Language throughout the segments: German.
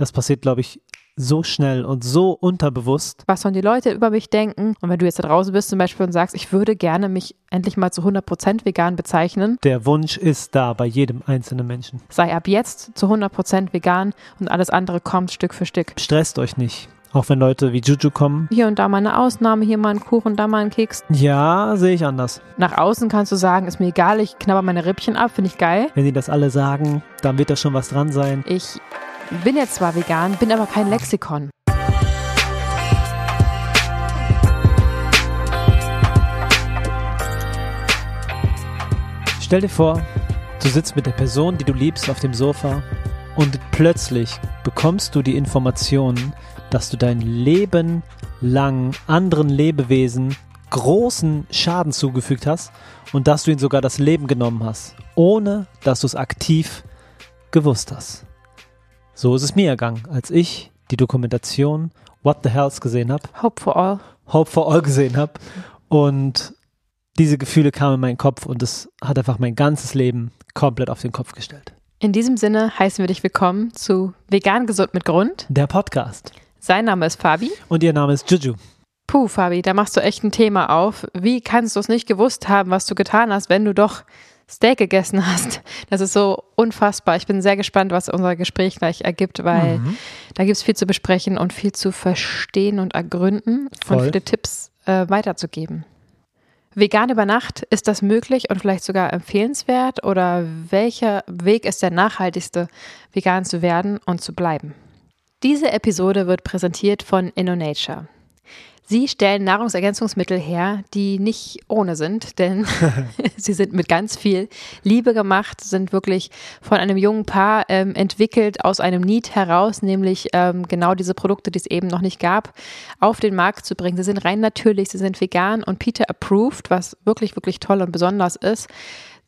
Das passiert, glaube ich, so schnell und so unterbewusst. Was sollen die Leute über mich denken? Und wenn du jetzt da draußen bist zum Beispiel und sagst, ich würde gerne mich endlich mal zu 100% vegan bezeichnen. Der Wunsch ist da bei jedem einzelnen Menschen. Sei ab jetzt zu 100% vegan und alles andere kommt Stück für Stück. Stresst euch nicht. Auch wenn Leute wie Juju kommen. Hier und da mal eine Ausnahme, hier mal ein Kuchen, da mal ein Keks. Ja, sehe ich anders. Nach außen kannst du sagen, ist mir egal, ich knabber meine Rippchen ab, finde ich geil. Wenn die das alle sagen, dann wird da schon was dran sein. Ich bin jetzt zwar vegan, bin aber kein Lexikon. Stell dir vor, du sitzt mit der Person, die du liebst, auf dem Sofa und plötzlich bekommst du die Information, dass du dein Leben lang anderen Lebewesen großen Schaden zugefügt hast und dass du ihnen sogar das Leben genommen hast, ohne dass du es aktiv gewusst hast. So ist es mir ergangen, als ich die Dokumentation What the Hells gesehen habe. Hope for All. Hope for All gesehen habe. Und diese Gefühle kamen in meinen Kopf und es hat einfach mein ganzes Leben komplett auf den Kopf gestellt. In diesem Sinne heißen wir dich willkommen zu Vegan Gesund mit Grund. Der Podcast. Sein Name ist Fabi. Und ihr Name ist Juju. Puh, Fabi, da machst du echt ein Thema auf. Wie kannst du es nicht gewusst haben, was du getan hast, wenn du doch Steak gegessen hast. Das ist so unfassbar. Ich bin sehr gespannt, was unser Gespräch gleich ergibt, weil mhm. da gibt es viel zu besprechen und viel zu verstehen und ergründen Voll. und viele Tipps äh, weiterzugeben. Vegan über Nacht, ist das möglich und vielleicht sogar empfehlenswert? Oder welcher Weg ist der nachhaltigste, vegan zu werden und zu bleiben? Diese Episode wird präsentiert von InnoNature. Sie stellen Nahrungsergänzungsmittel her, die nicht ohne sind, denn sie sind mit ganz viel Liebe gemacht, sind wirklich von einem jungen Paar ähm, entwickelt aus einem Need heraus, nämlich ähm, genau diese Produkte, die es eben noch nicht gab, auf den Markt zu bringen. Sie sind rein natürlich, sie sind vegan und Peter approved, was wirklich, wirklich toll und besonders ist.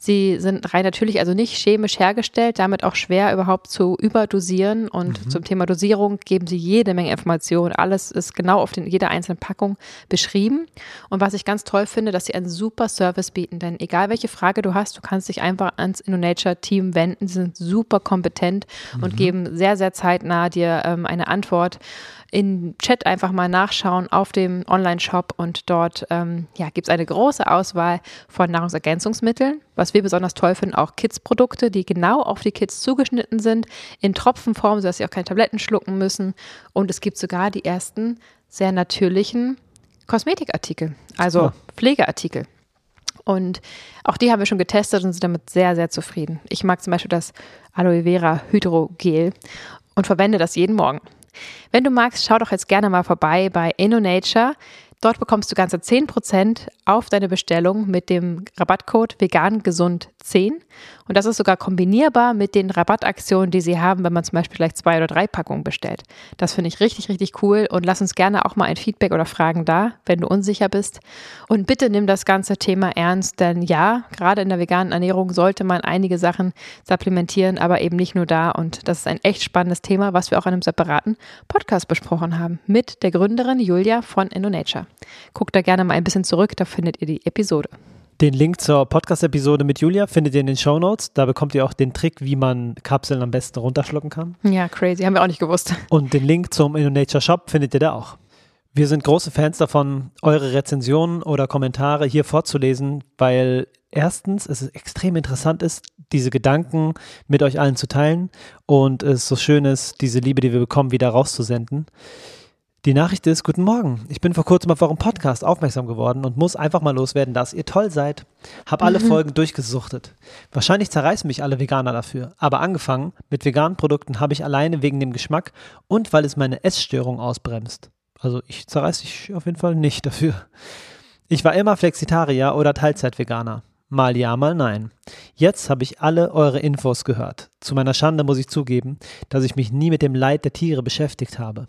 Sie sind rein natürlich, also nicht chemisch hergestellt, damit auch schwer überhaupt zu überdosieren. Und mhm. zum Thema Dosierung geben sie jede Menge Informationen. Alles ist genau auf den, jeder einzelnen Packung beschrieben. Und was ich ganz toll finde, dass sie einen super Service bieten. Denn egal welche Frage du hast, du kannst dich einfach ans InnoNature-Team wenden. Sie sind super kompetent mhm. und geben sehr, sehr zeitnah dir ähm, eine Antwort in Chat einfach mal nachschauen auf dem Online-Shop und dort ähm, ja, gibt es eine große Auswahl von Nahrungsergänzungsmitteln. Was wir besonders toll finden, auch Kids-Produkte, die genau auf die Kids zugeschnitten sind, in Tropfenform, sodass sie auch keine Tabletten schlucken müssen. Und es gibt sogar die ersten sehr natürlichen Kosmetikartikel, also oh. Pflegeartikel. Und auch die haben wir schon getestet und sind damit sehr, sehr zufrieden. Ich mag zum Beispiel das Aloe Vera Hydrogel und verwende das jeden Morgen. Wenn du magst, schau doch jetzt gerne mal vorbei bei InnoNature. Dort bekommst du ganze 10% auf deine Bestellung mit dem Rabattcode vegangesund10. Und das ist sogar kombinierbar mit den Rabattaktionen, die sie haben, wenn man zum Beispiel gleich zwei oder drei Packungen bestellt. Das finde ich richtig, richtig cool und lass uns gerne auch mal ein Feedback oder Fragen da, wenn du unsicher bist. Und bitte nimm das ganze Thema ernst, denn ja, gerade in der veganen Ernährung sollte man einige Sachen supplementieren, aber eben nicht nur da. Und das ist ein echt spannendes Thema, was wir auch in einem separaten Podcast besprochen haben mit der Gründerin Julia von InnoNature. Guckt da gerne mal ein bisschen zurück, da findet ihr die Episode. Den Link zur Podcast-Episode mit Julia findet ihr in den Show Notes. Da bekommt ihr auch den Trick, wie man Kapseln am besten runterschlucken kann. Ja, crazy. Haben wir auch nicht gewusst. Und den Link zum InnoNature Shop findet ihr da auch. Wir sind große Fans davon, eure Rezensionen oder Kommentare hier vorzulesen, weil erstens es extrem interessant ist, diese Gedanken mit euch allen zu teilen und es so schön ist, diese Liebe, die wir bekommen, wieder rauszusenden. Die Nachricht ist, guten Morgen. Ich bin vor kurzem auf eurem Podcast aufmerksam geworden und muss einfach mal loswerden, dass ihr toll seid. Hab alle mhm. Folgen durchgesuchtet. Wahrscheinlich zerreißen mich alle Veganer dafür. Aber angefangen mit veganen Produkten habe ich alleine wegen dem Geschmack und weil es meine Essstörung ausbremst. Also ich zerreiße dich auf jeden Fall nicht dafür. Ich war immer Flexitarier oder Teilzeitveganer. Mal ja, mal nein. Jetzt habe ich alle eure Infos gehört. Zu meiner Schande muss ich zugeben, dass ich mich nie mit dem Leid der Tiere beschäftigt habe.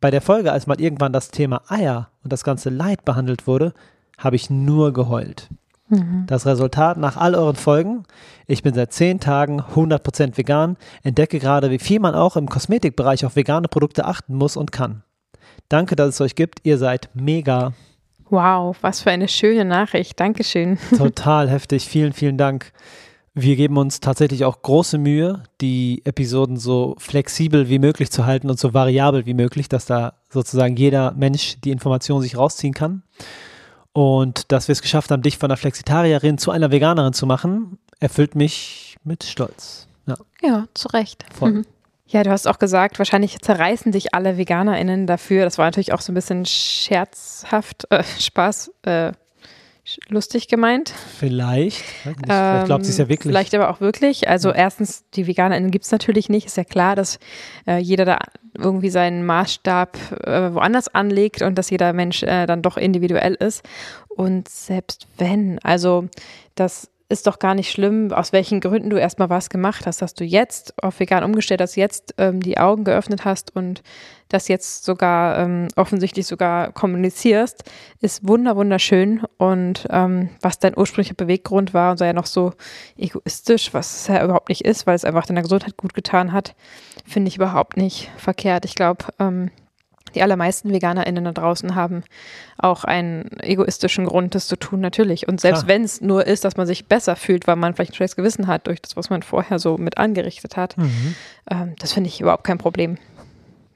Bei der Folge, als mal irgendwann das Thema Eier und das ganze Leid behandelt wurde, habe ich nur geheult. Mhm. Das Resultat nach all euren Folgen, ich bin seit zehn Tagen 100% vegan, entdecke gerade, wie viel man auch im Kosmetikbereich auf vegane Produkte achten muss und kann. Danke, dass es euch gibt, ihr seid mega. Wow, was für eine schöne Nachricht, Dankeschön. Total heftig, vielen, vielen Dank. Wir geben uns tatsächlich auch große Mühe, die Episoden so flexibel wie möglich zu halten und so variabel wie möglich, dass da sozusagen jeder Mensch die Information sich rausziehen kann. Und dass wir es geschafft haben, dich von einer Flexitarierin zu einer Veganerin zu machen, erfüllt mich mit Stolz. Ja, ja zu Recht. Voll. Mhm. Ja, du hast auch gesagt, wahrscheinlich zerreißen dich alle VeganerInnen dafür. Das war natürlich auch so ein bisschen scherzhaft, äh, Spaß, äh, lustig gemeint. Vielleicht. Vielleicht glaubt sie es ja wirklich. Vielleicht aber auch wirklich. Also erstens, die VeganerInnen gibt es natürlich nicht. Ist ja klar, dass äh, jeder da irgendwie seinen Maßstab äh, woanders anlegt und dass jeder Mensch äh, dann doch individuell ist. Und selbst wenn, also das ist doch gar nicht schlimm, aus welchen Gründen du erstmal was gemacht hast, dass du jetzt auf vegan umgestellt hast, jetzt ähm, die Augen geöffnet hast und das jetzt sogar ähm, offensichtlich sogar kommunizierst, ist wunder wunderschön und ähm, was dein ursprünglicher Beweggrund war und sei ja noch so egoistisch, was es ja überhaupt nicht ist, weil es einfach deiner Gesundheit gut getan hat, finde ich überhaupt nicht verkehrt. Ich glaube, ähm, die allermeisten VeganerInnen da draußen haben auch einen egoistischen Grund, das zu tun, natürlich. Und selbst wenn es nur ist, dass man sich besser fühlt, weil man vielleicht ein schlechtes Gewissen hat durch das, was man vorher so mit angerichtet hat, mhm. ähm, das finde ich überhaupt kein Problem.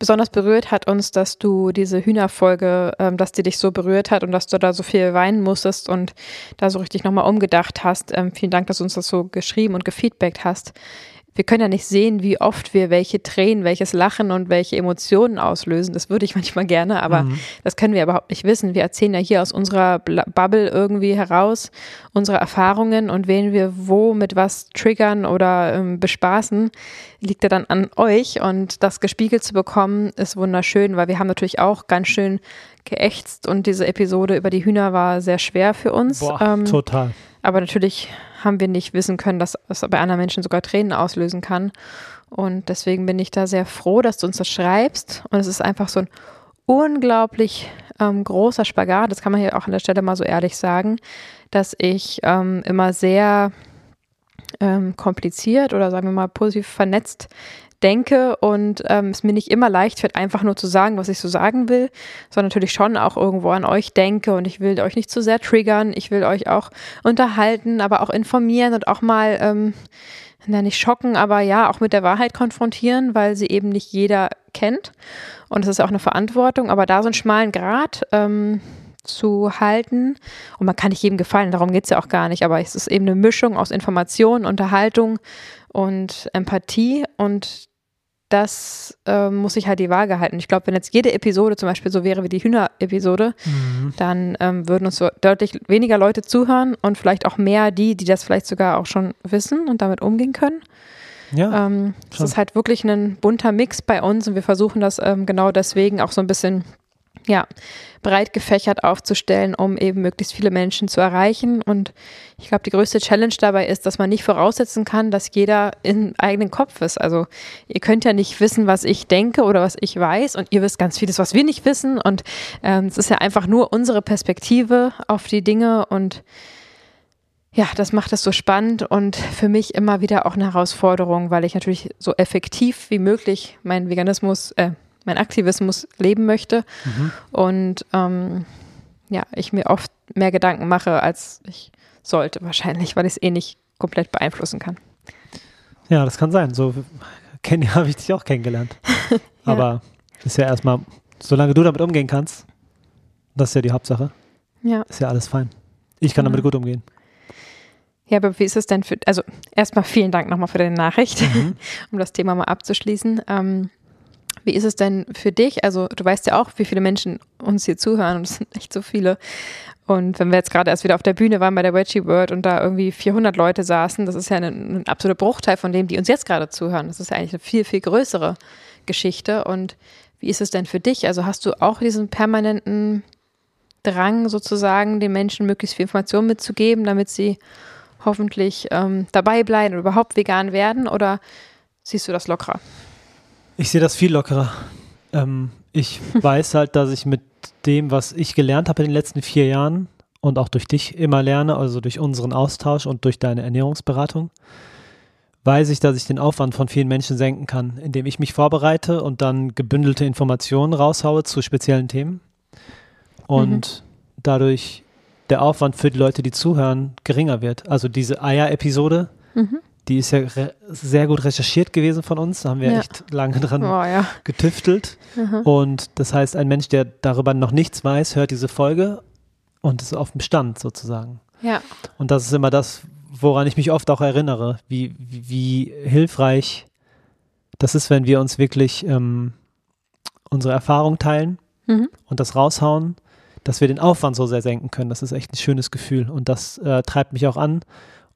Besonders berührt hat uns, dass du diese Hühnerfolge, ähm, dass die dich so berührt hat und dass du da so viel weinen musstest und da so richtig nochmal umgedacht hast. Ähm, vielen Dank, dass du uns das so geschrieben und gefeedbackt hast wir können ja nicht sehen, wie oft wir welche Tränen, welches Lachen und welche Emotionen auslösen. Das würde ich manchmal gerne, aber mhm. das können wir überhaupt nicht wissen. Wir erzählen ja hier aus unserer Bubble irgendwie heraus unsere Erfahrungen und wen wir wo mit was triggern oder ähm, bespaßen, liegt ja dann an euch und das gespiegelt zu bekommen ist wunderschön, weil wir haben natürlich auch ganz schön geächtzt und diese Episode über die Hühner war sehr schwer für uns. Boah, ähm, total. Aber natürlich haben wir nicht wissen können, dass es bei anderen Menschen sogar Tränen auslösen kann. Und deswegen bin ich da sehr froh, dass du uns das schreibst. Und es ist einfach so ein unglaublich ähm, großer Spagat, das kann man hier auch an der Stelle mal so ehrlich sagen, dass ich ähm, immer sehr ähm, kompliziert oder sagen wir mal positiv vernetzt denke und ähm, es mir nicht immer leicht fällt, einfach nur zu sagen, was ich so sagen will, sondern natürlich schon auch irgendwo an euch denke und ich will euch nicht zu sehr triggern, ich will euch auch unterhalten, aber auch informieren und auch mal, ähm, na nicht schocken, aber ja, auch mit der Wahrheit konfrontieren, weil sie eben nicht jeder kennt und es ist auch eine Verantwortung, aber da so einen schmalen Grat ähm, zu halten. Und man kann nicht jedem gefallen, darum geht es ja auch gar nicht, aber es ist eben eine Mischung aus Information, Unterhaltung und Empathie und das äh, muss sich halt die Waage halten. Ich glaube, wenn jetzt jede Episode zum Beispiel so wäre wie die Hühner-Episode, mhm. dann ähm, würden uns so deutlich weniger Leute zuhören und vielleicht auch mehr die, die das vielleicht sogar auch schon wissen und damit umgehen können. Ja. Ähm, es ist halt wirklich ein bunter Mix bei uns und wir versuchen das ähm, genau deswegen auch so ein bisschen ja, breit gefächert aufzustellen, um eben möglichst viele Menschen zu erreichen. Und ich glaube, die größte Challenge dabei ist, dass man nicht voraussetzen kann, dass jeder im eigenen Kopf ist. Also ihr könnt ja nicht wissen, was ich denke oder was ich weiß und ihr wisst ganz vieles, was wir nicht wissen. Und ähm, es ist ja einfach nur unsere Perspektive auf die Dinge und ja, das macht es so spannend und für mich immer wieder auch eine Herausforderung, weil ich natürlich so effektiv wie möglich meinen Veganismus, äh, mein Aktivismus leben möchte. Mhm. Und ähm, ja, ich mir oft mehr Gedanken mache, als ich sollte, wahrscheinlich, weil ich es eh nicht komplett beeinflussen kann. Ja, das kann sein. So habe ich dich auch kennengelernt. ja. Aber ist ja erstmal, solange du damit umgehen kannst, das ist ja die Hauptsache. Ja. Ist ja alles fein. Ich kann ja. damit gut umgehen. Ja, aber wie ist es denn für, also erstmal vielen Dank nochmal für deine Nachricht, mhm. um das Thema mal abzuschließen. Ähm, wie ist es denn für dich? Also du weißt ja auch, wie viele Menschen uns hier zuhören und es sind echt so viele. Und wenn wir jetzt gerade erst wieder auf der Bühne waren bei der Wedgie World und da irgendwie 400 Leute saßen, das ist ja ein, ein absoluter Bruchteil von dem, die uns jetzt gerade zuhören. Das ist ja eigentlich eine viel, viel größere Geschichte. Und wie ist es denn für dich? Also hast du auch diesen permanenten Drang sozusagen, den Menschen möglichst viel Information mitzugeben, damit sie hoffentlich ähm, dabei bleiben oder überhaupt vegan werden? Oder siehst du das lockerer? Ich sehe das viel lockerer. Ähm, ich weiß halt, dass ich mit dem, was ich gelernt habe in den letzten vier Jahren und auch durch dich immer lerne, also durch unseren Austausch und durch deine Ernährungsberatung, weiß ich, dass ich den Aufwand von vielen Menschen senken kann, indem ich mich vorbereite und dann gebündelte Informationen raushaue zu speziellen Themen. Und mhm. dadurch der Aufwand für die Leute, die zuhören, geringer wird. Also diese Eier-Episode, Mhm. Die ist ja sehr gut recherchiert gewesen von uns. Da haben wir Ja. echt lange dran Oh ja. getüftelt. Mhm. Und das heißt, ein Mensch, der darüber noch nichts weiß, hört diese Folge und ist auf dem Stand sozusagen. Ja. Und das ist immer das, woran ich mich oft auch erinnere, wie, wie, wie hilfreich das ist, wenn wir uns wirklich ähm, unsere Erfahrung teilen Mhm. und das raushauen, dass wir den Aufwand so sehr senken können. Das ist echt ein schönes Gefühl und das äh, treibt mich auch an.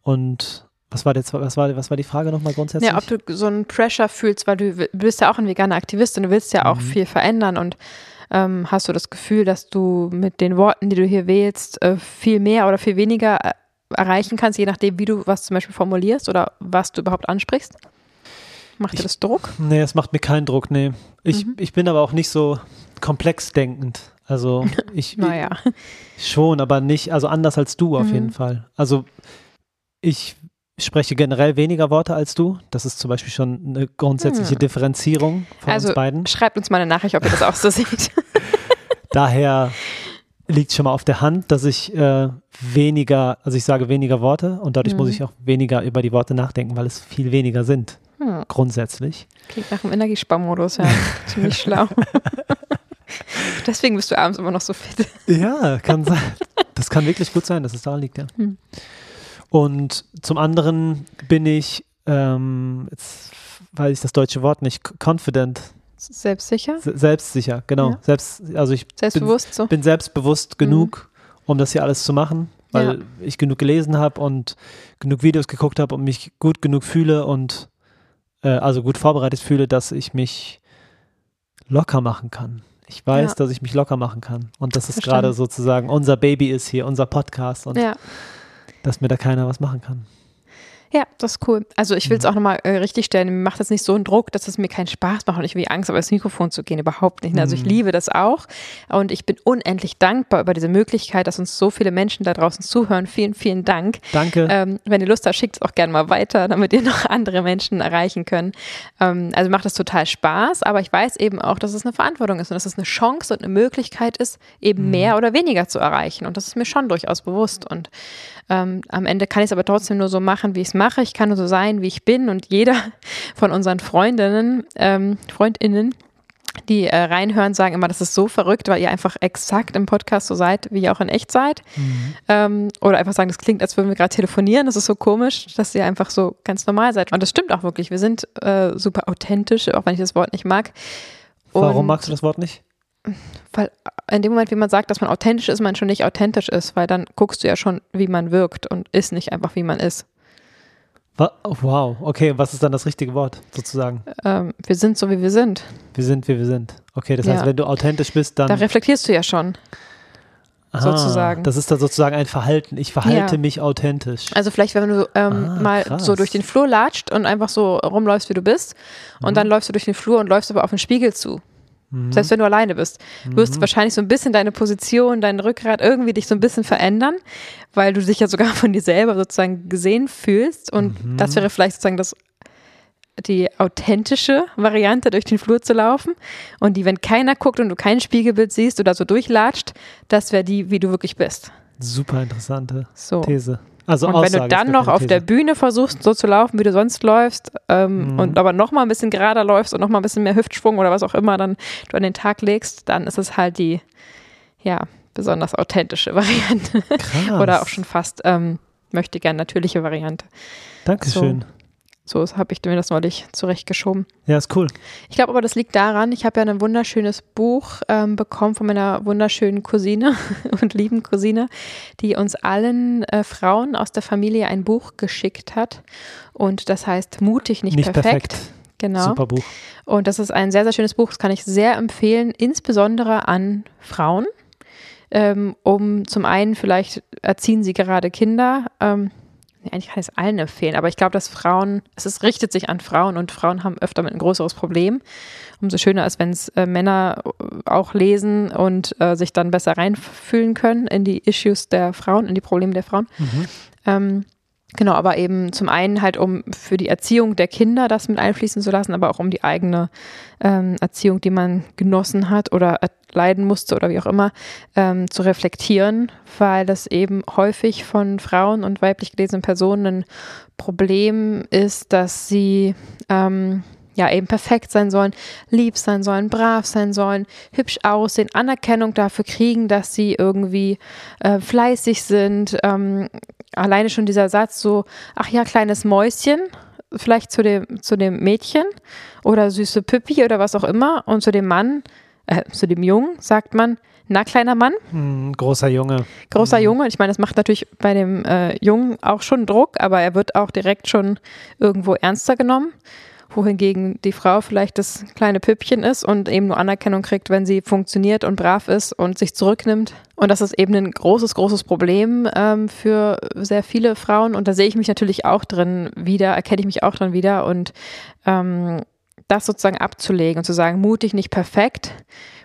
Und was war, jetzt, was war, was war die Frage nochmal grundsätzlich? Ja, ob du so einen Pressure fühlst, weil du, bist ja auch ein veganer Aktivist und du willst ja auch Mhm. viel verändern und ähm, hast du das Gefühl, dass du mit den Worten, die du hier wählst, äh, viel mehr oder viel weniger äh, erreichen kannst, je nachdem, wie du was zum Beispiel formulierst oder was du überhaupt ansprichst? Macht dir Ich- das Druck? Nee, es macht mir keinen Druck, nee. Ich, Mhm. ich bin aber auch nicht so komplex denkend. Also ich, Naja. Schon, aber nicht, also anders als du auf Mhm. jeden Fall. Also ich spreche generell weniger Worte als du. Das ist zum Beispiel schon eine grundsätzliche Hm. Differenzierung von Also uns beiden. schreibt uns mal eine Nachricht, ob ihr das auch so seht. Daher liegt schon mal auf der Hand, dass ich äh, weniger, also ich sage weniger Worte und dadurch muss Mhm. ich auch weniger über die Worte nachdenken, weil es viel weniger sind, Hm. grundsätzlich. Klingt nach dem Energiesparmodus, ja. Ziemlich schlau. Deswegen bist du abends immer noch so fit. Ja, kann sein. Das kann wirklich gut sein, dass es daran liegt, ja. Hm. Und zum anderen bin ich, ähm, jetzt weiß ich das deutsche Wort nicht, confident, Selbstsicher? se- selbstsicher, genau. Ja. Selbst, also ich Selbstbewusst so? bin selbstbewusst genug, um das hier alles zu machen, weil Ja. ich genug gelesen habe und genug Videos geguckt habe und mich gut genug fühle und äh, also gut vorbereitet fühle, dass ich mich locker machen kann. Ich weiß, Ja. dass ich mich locker machen kann. Und dass es gerade sozusagen unser Baby ist hier, unser Podcast und Ja. Dass mir da keiner was machen kann. Ja, das ist cool. Also ich will es Mhm. auch nochmal äh, richtig stellen. Mir macht das nicht so einen Druck, dass es mir keinen Spaß macht und ich wie Angst habe, ins Mikrofon zu gehen. Überhaupt nicht. Also ich Mhm. liebe das auch. Und ich bin unendlich dankbar über diese Möglichkeit, dass uns so viele Menschen da draußen zuhören. Vielen, vielen Dank. Danke. Ähm, wenn ihr Lust habt, schickt es auch gerne mal weiter, damit ihr noch andere Menschen erreichen könnt. Ähm, also macht es total Spaß, aber ich weiß eben auch, dass es eine Verantwortung ist und dass es eine Chance und eine Möglichkeit ist, eben Mhm. mehr oder weniger zu erreichen. Und das ist mir schon durchaus bewusst. Und ähm, am Ende kann ich es aber trotzdem nur so machen, wie ich es mache. Ich kann nur so sein, wie ich bin. Und jeder von unseren Freundinnen, ähm, Freundinnen, die äh, reinhören, sagen immer, das ist so verrückt, weil ihr einfach exakt im Podcast so seid, wie ihr auch in echt seid. Mhm. Ähm, oder einfach sagen, das klingt, als würden wir gerade telefonieren. Das ist so komisch, dass ihr einfach so ganz normal seid. Und das stimmt auch wirklich. Wir sind äh, super authentisch, auch wenn ich das Wort nicht mag. Warum Und magst du das Wort nicht? Weil in dem Moment, wie man sagt, dass man authentisch ist, man schon nicht authentisch ist, weil dann guckst du ja schon, wie man wirkt und ist nicht einfach, wie man ist. Wow, okay, was ist dann das richtige Wort sozusagen? Ähm, wir sind so, wie wir sind. Wir sind, wie wir sind. Okay, das Ja. heißt, wenn du authentisch bist, dann Da reflektierst du ja schon. Ah, sozusagen. Das ist dann sozusagen ein Verhalten. Ich verhalte Ja. mich authentisch. Also vielleicht, wenn du ähm, Ah, mal krass. so durch den Flur latscht und einfach so rumläufst, wie du bist, und Mhm. dann läufst du durch den Flur und läufst aber auf den Spiegel zu. Mhm. Selbst wenn du alleine bist. Du wirst wahrscheinlich so ein bisschen deine Position, dein Rückgrat irgendwie dich so ein bisschen verändern, weil du dich ja sogar von dir selber sozusagen gesehen fühlst. Und Mhm. das wäre vielleicht sozusagen das, die authentische Variante, durch den Flur zu laufen. Und die, wenn keiner guckt und du kein Spiegelbild siehst oder so durchlatscht, das wäre die, wie du wirklich bist. Super interessante So. These. Also Und wenn du dann noch auf der. Bühne versuchst, so zu laufen, wie du sonst läufst, ähm, Mhm. und aber noch mal ein bisschen gerader läufst und noch mal ein bisschen mehr Hüftschwung oder was auch immer dann du an den Tag legst, dann ist es halt die, ja, besonders authentische Variante. Krass. oder auch schon fast, ähm, möchte gern natürliche Variante. Dankeschön. So habe ich mir das neulich zurechtgeschoben. Ja, ist cool. Ich glaube aber, das liegt daran, ich habe ja ein wunderschönes Buch ähm, bekommen von meiner wunderschönen Cousine und lieben Cousine, die uns allen äh, Frauen aus der Familie ein Buch geschickt hat. Und das heißt Mutig, nicht, Nicht perfekt. perfekt. Genau. Super Buch. Und das ist ein sehr, sehr schönes Buch. Das kann ich sehr empfehlen, insbesondere an Frauen. Ähm, um zum einen, vielleicht erziehen sie gerade Kinder. Ähm, eigentlich kann ich es allen empfehlen, aber ich glaube, dass Frauen, es ist, richtet sich an Frauen und Frauen haben öfter mit ein größeres Problem. Umso schöner ist, wenn es äh, Männer äh, auch lesen und äh, sich dann besser reinfühlen können in die Issues der Frauen, in die Probleme der Frauen. Mhm. Ähm, Genau, aber eben zum einen halt, um für die Erziehung der Kinder das mit einfließen zu lassen, aber auch um die eigene ähm, Erziehung, die man genossen hat oder leiden musste oder wie auch immer, ähm, zu reflektieren, weil das eben häufig von Frauen und weiblich gelesenen Personen ein Problem ist, dass sie ähm, ja eben perfekt sein sollen, lieb sein sollen, brav sein sollen, hübsch aussehen, Anerkennung dafür kriegen, dass sie irgendwie äh, fleißig sind. Ähm, alleine schon dieser Satz so, ach ja, kleines Mäuschen, vielleicht zu dem, zu dem Mädchen oder süße Püppi oder was auch immer und zu dem Mann, äh, zu dem Jungen sagt man, na, kleiner Mann. Hm, großer Junge. Großer hm. Junge. Ich meine, das macht natürlich bei dem äh, Jungen auch schon Druck, aber er wird auch direkt schon irgendwo ernster genommen wohingegen die Frau vielleicht das kleine Püppchen ist und eben nur Anerkennung kriegt, wenn sie funktioniert und brav ist und sich zurücknimmt. Und das ist eben ein großes, großes Problem ähm, für sehr viele Frauen. Und da sehe ich mich natürlich auch drin wieder, erkenne ich mich auch drin wieder. Und ähm, das sozusagen abzulegen und zu sagen, mutig, nicht perfekt,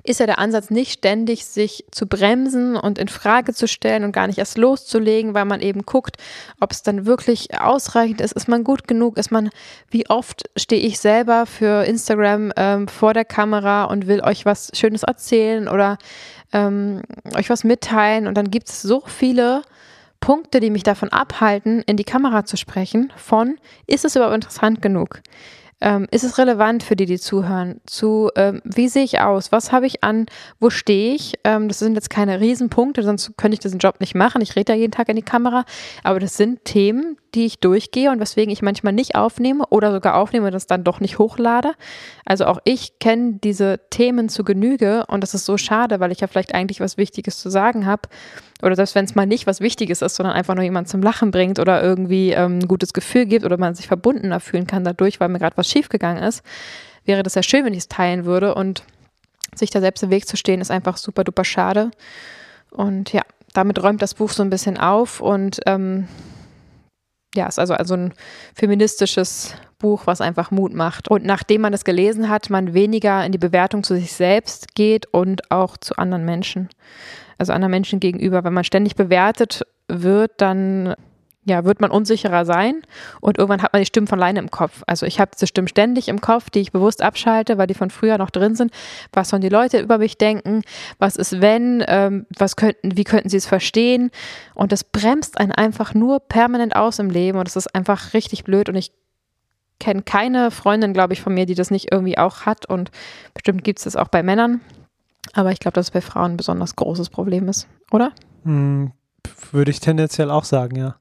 ist ja der Ansatz nicht ständig sich zu bremsen und in Frage zu stellen und gar nicht erst loszulegen, weil man eben guckt, ob es dann wirklich ausreichend ist, ist man gut genug, ist man, wie oft stehe ich selber für Instagram ähm, vor der Kamera und will euch was Schönes erzählen oder ähm, euch was mitteilen? Und dann gibt es so viele Punkte, die mich davon abhalten, in die Kamera zu sprechen, von, ist es überhaupt interessant genug? Ähm, ist es relevant für die, die zuhören? Zu, ähm, wie sehe ich aus? Was habe ich an? Wo stehe ich? Ähm, das sind jetzt keine Riesenpunkte, sonst könnte ich diesen Job nicht machen. Ich rede ja jeden Tag in die Kamera. Aber das sind Themen, die ich durchgehe und weswegen ich manchmal nicht aufnehme oder sogar aufnehme und das dann doch nicht hochlade. Also auch ich kenne diese Themen zu Genüge und das ist so schade, weil ich ja vielleicht eigentlich was Wichtiges zu sagen habe. Oder selbst wenn es mal nicht was Wichtiges ist, sondern einfach nur jemand zum Lachen bringt oder irgendwie ähm, ein gutes Gefühl gibt oder man sich verbundener fühlen kann dadurch, weil mir gerade was schiefgegangen ist, wäre das ja schön, wenn ich es teilen würde. Und sich da selbst im Weg zu stehen, ist einfach super duper schade. Und ja, damit räumt das Buch so ein bisschen auf und ähm, ja, ist also, also ein feministisches Buch, was einfach Mut macht. Und nachdem man es gelesen hat, man weniger in die Bewertung zu sich selbst geht und auch zu anderen Menschen. Also anderen Menschen gegenüber. Wenn man ständig bewertet wird, dann ja, wird man unsicherer sein und irgendwann hat man die Stimmen von alleine im Kopf. Also ich habe diese Stimmen ständig im Kopf, die ich bewusst abschalte, weil die von früher noch drin sind. Was sollen die Leute über mich denken? Was ist wenn? Ähm, was könnten, wie könnten sie es verstehen? Und das bremst einen einfach nur permanent aus im Leben und das ist einfach richtig blöd und ich kenne keine Freundin, glaube ich, von mir, die das nicht irgendwie auch hat und bestimmt gibt es das auch bei Männern. Aber ich glaube, dass es bei Frauen ein besonders großes Problem ist, oder? Würde ich tendenziell auch sagen, ja.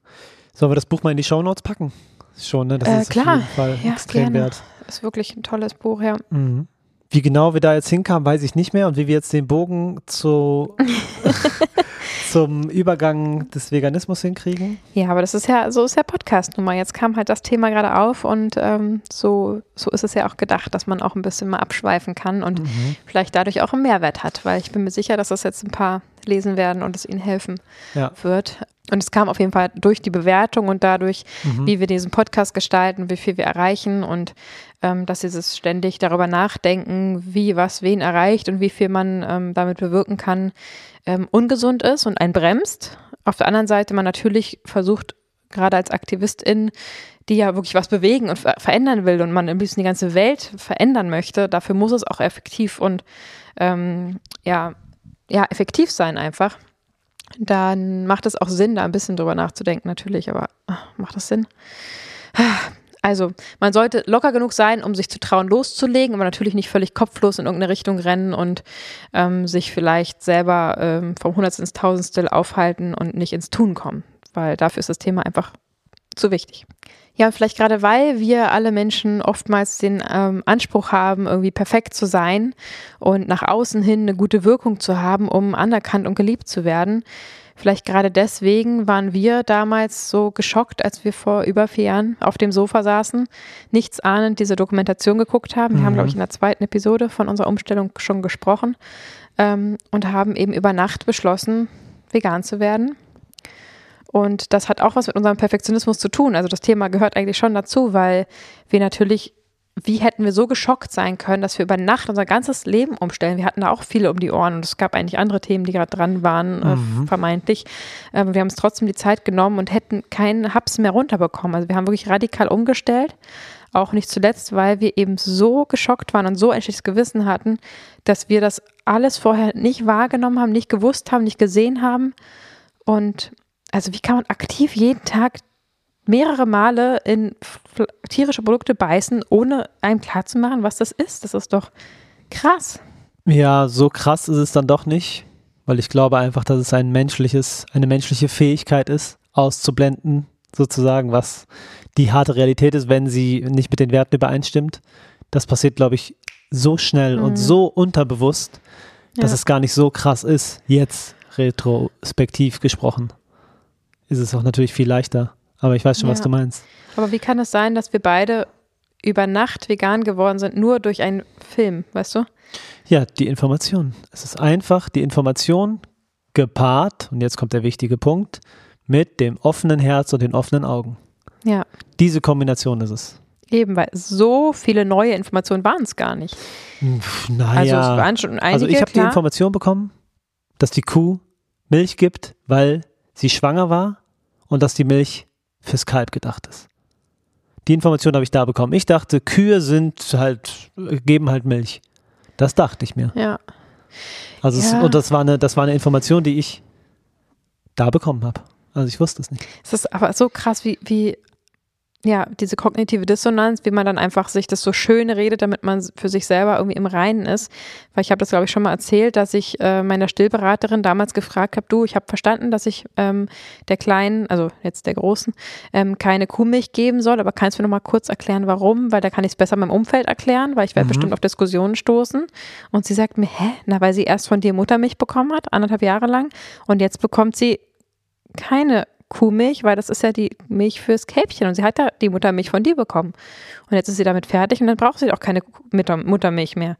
Sollen wir das Buch mal in die Shownotes packen? Schon, ne? Das äh, ist klar. auf jeden Fall ja, extrem gerne. wert. Ist wirklich ein tolles Buch, ja. Mhm. Wie genau wir da jetzt hinkamen, weiß ich nicht mehr. Und wie wir jetzt den Bogen zu, zum Übergang des Veganismus hinkriegen. Ja, aber das ist ja, so ist der Podcast nun mal. Jetzt kam halt das Thema gerade auf und ähm, so, so ist es ja auch gedacht, dass man auch ein bisschen mal abschweifen kann und Mhm. vielleicht dadurch auch einen Mehrwert hat, weil ich bin mir sicher, dass das jetzt ein paar lesen werden und es ihnen helfen Ja. wird. Und es kam auf jeden Fall durch die Bewertung und dadurch, Mhm. wie wir diesen Podcast gestalten, wie viel wir erreichen und ähm, dass dieses ständig darüber nachdenken, wie was wen erreicht und wie viel man ähm, damit bewirken kann, ähm, ungesund ist und einen bremst. Auf der anderen Seite man natürlich versucht, gerade als Aktivistin, die ja wirklich was bewegen und ver verändern will und man am liebsten die ganze Welt verändern möchte, dafür muss es auch effektiv und ähm, ja, ja, effektiv sein einfach. Dann macht es auch Sinn, da ein bisschen drüber nachzudenken, natürlich, aber ach, macht das Sinn? Also, man sollte locker genug sein, um sich zu trauen, loszulegen, aber natürlich nicht völlig kopflos in irgendeine Richtung rennen und ähm, sich vielleicht selber ähm, vom Hundertstel ins Tausendstel aufhalten und nicht ins Tun kommen, weil dafür ist das Thema einfach zu wichtig. Ja, vielleicht gerade weil wir alle Menschen oftmals den ähm, Anspruch haben, irgendwie perfekt zu sein und nach außen hin eine gute Wirkung zu haben, um anerkannt und geliebt zu werden. Vielleicht gerade deswegen waren wir damals so geschockt, als wir vor über vier Jahren auf dem Sofa saßen, nichts ahnend diese Dokumentation geguckt haben. Wir haben, Mhm. glaube ich, in der zweiten Episode von unserer Umstellung schon gesprochen ähm, und haben eben über Nacht beschlossen, vegan zu werden. Und das hat auch was mit unserem Perfektionismus zu tun. Also das Thema gehört eigentlich schon dazu, weil wir natürlich wie hätten wir so geschockt sein können, dass wir über Nacht unser ganzes Leben umstellen? Wir hatten da auch viele um die Ohren und es gab eigentlich andere Themen, die gerade dran waren, äh, mhm. äh, vermeintlich. Ähm, wir haben uns trotzdem die Zeit genommen und hätten keinen Haps mehr runterbekommen. Also wir haben wirklich radikal umgestellt. Auch nicht zuletzt, weil wir eben so geschockt waren und so ein schlechtes Gewissen hatten, dass wir das alles vorher nicht wahrgenommen haben, nicht gewusst haben, nicht gesehen haben. Und also wie kann man aktiv jeden Tag mehrere Male in tierische Produkte beißen, ohne einem klarzumachen, was das ist? Das ist doch krass. Ja, so krass ist es dann doch nicht, weil ich glaube einfach, dass es ein menschliches, eine menschliche Fähigkeit ist, auszublenden, sozusagen, was die harte Realität ist, wenn sie nicht mit den Werten übereinstimmt. Das passiert, glaube ich, so schnell mhm. und so unterbewusst, dass ja. es gar nicht so krass ist, jetzt retrospektiv gesprochen. Ist es auch natürlich viel leichter. Aber ich weiß schon, ja. was du meinst. Aber wie kann es sein, dass wir beide über Nacht vegan geworden sind, nur durch einen Film, weißt du? Ja, die Information. Es ist einfach die Information gepaart, und jetzt kommt der wichtige Punkt, mit dem offenen Herz und den offenen Augen. Ja. Diese Kombination ist es. Eben, weil so viele neue Informationen waren es gar nicht. Naja. Also, es waren schon einige, also ich habe die Information bekommen, dass die Kuh Milch gibt, weil sie schwanger war und dass die Milch fürs Kalb gedacht ist. Die Information habe ich da bekommen. Ich dachte, Kühe sind halt, geben halt Milch. Das dachte ich mir. Ja. Also ja. Es, und das war eine, das war eine Information, die ich da bekommen habe. Also ich wusste es nicht. Es ist aber so krass, wie, wie ja, diese kognitive Dissonanz, wie man dann einfach sich das so schön redet, damit man für sich selber irgendwie im Reinen ist. Weil ich habe das, glaube ich, schon mal erzählt, dass ich äh, meiner Stillberaterin damals gefragt habe, du, ich habe verstanden, dass ich ähm, der Kleinen, also jetzt der Großen, ähm, keine Kuhmilch geben soll, aber kannst du mir noch mal kurz erklären, warum? Weil da kann ich es besser meinem Umfeld erklären, weil ich werde mhm. bestimmt auf Diskussionen stoßen. Und sie sagt mir, hä? Na, weil sie erst von dir Muttermilch bekommen hat, anderthalb Jahre lang, und jetzt bekommt sie keine Kuhmilch, weil das ist ja die Milch fürs Kälbchen und sie hat ja die Muttermilch von dir bekommen. Und jetzt ist sie damit fertig und dann braucht sie auch keine Muttermilch mehr.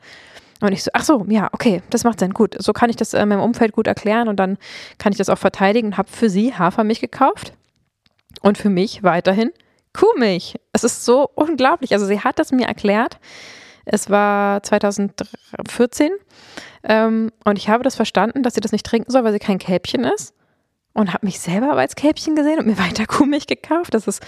Und ich so, ach so, ja, okay, das macht Sinn, gut. So kann ich das in meinem Umfeld gut erklären und dann kann ich das auch verteidigen und habe für sie Hafermilch gekauft und für mich weiterhin Kuhmilch. Es ist so unglaublich. Also sie hat das mir erklärt. Es war 2014 ähm, und ich habe das verstanden, dass sie das nicht trinken soll, weil sie kein Kälbchen ist und habe mich selber als Kälbchen gesehen und mir weiter Kuhmilch gekauft. Das ist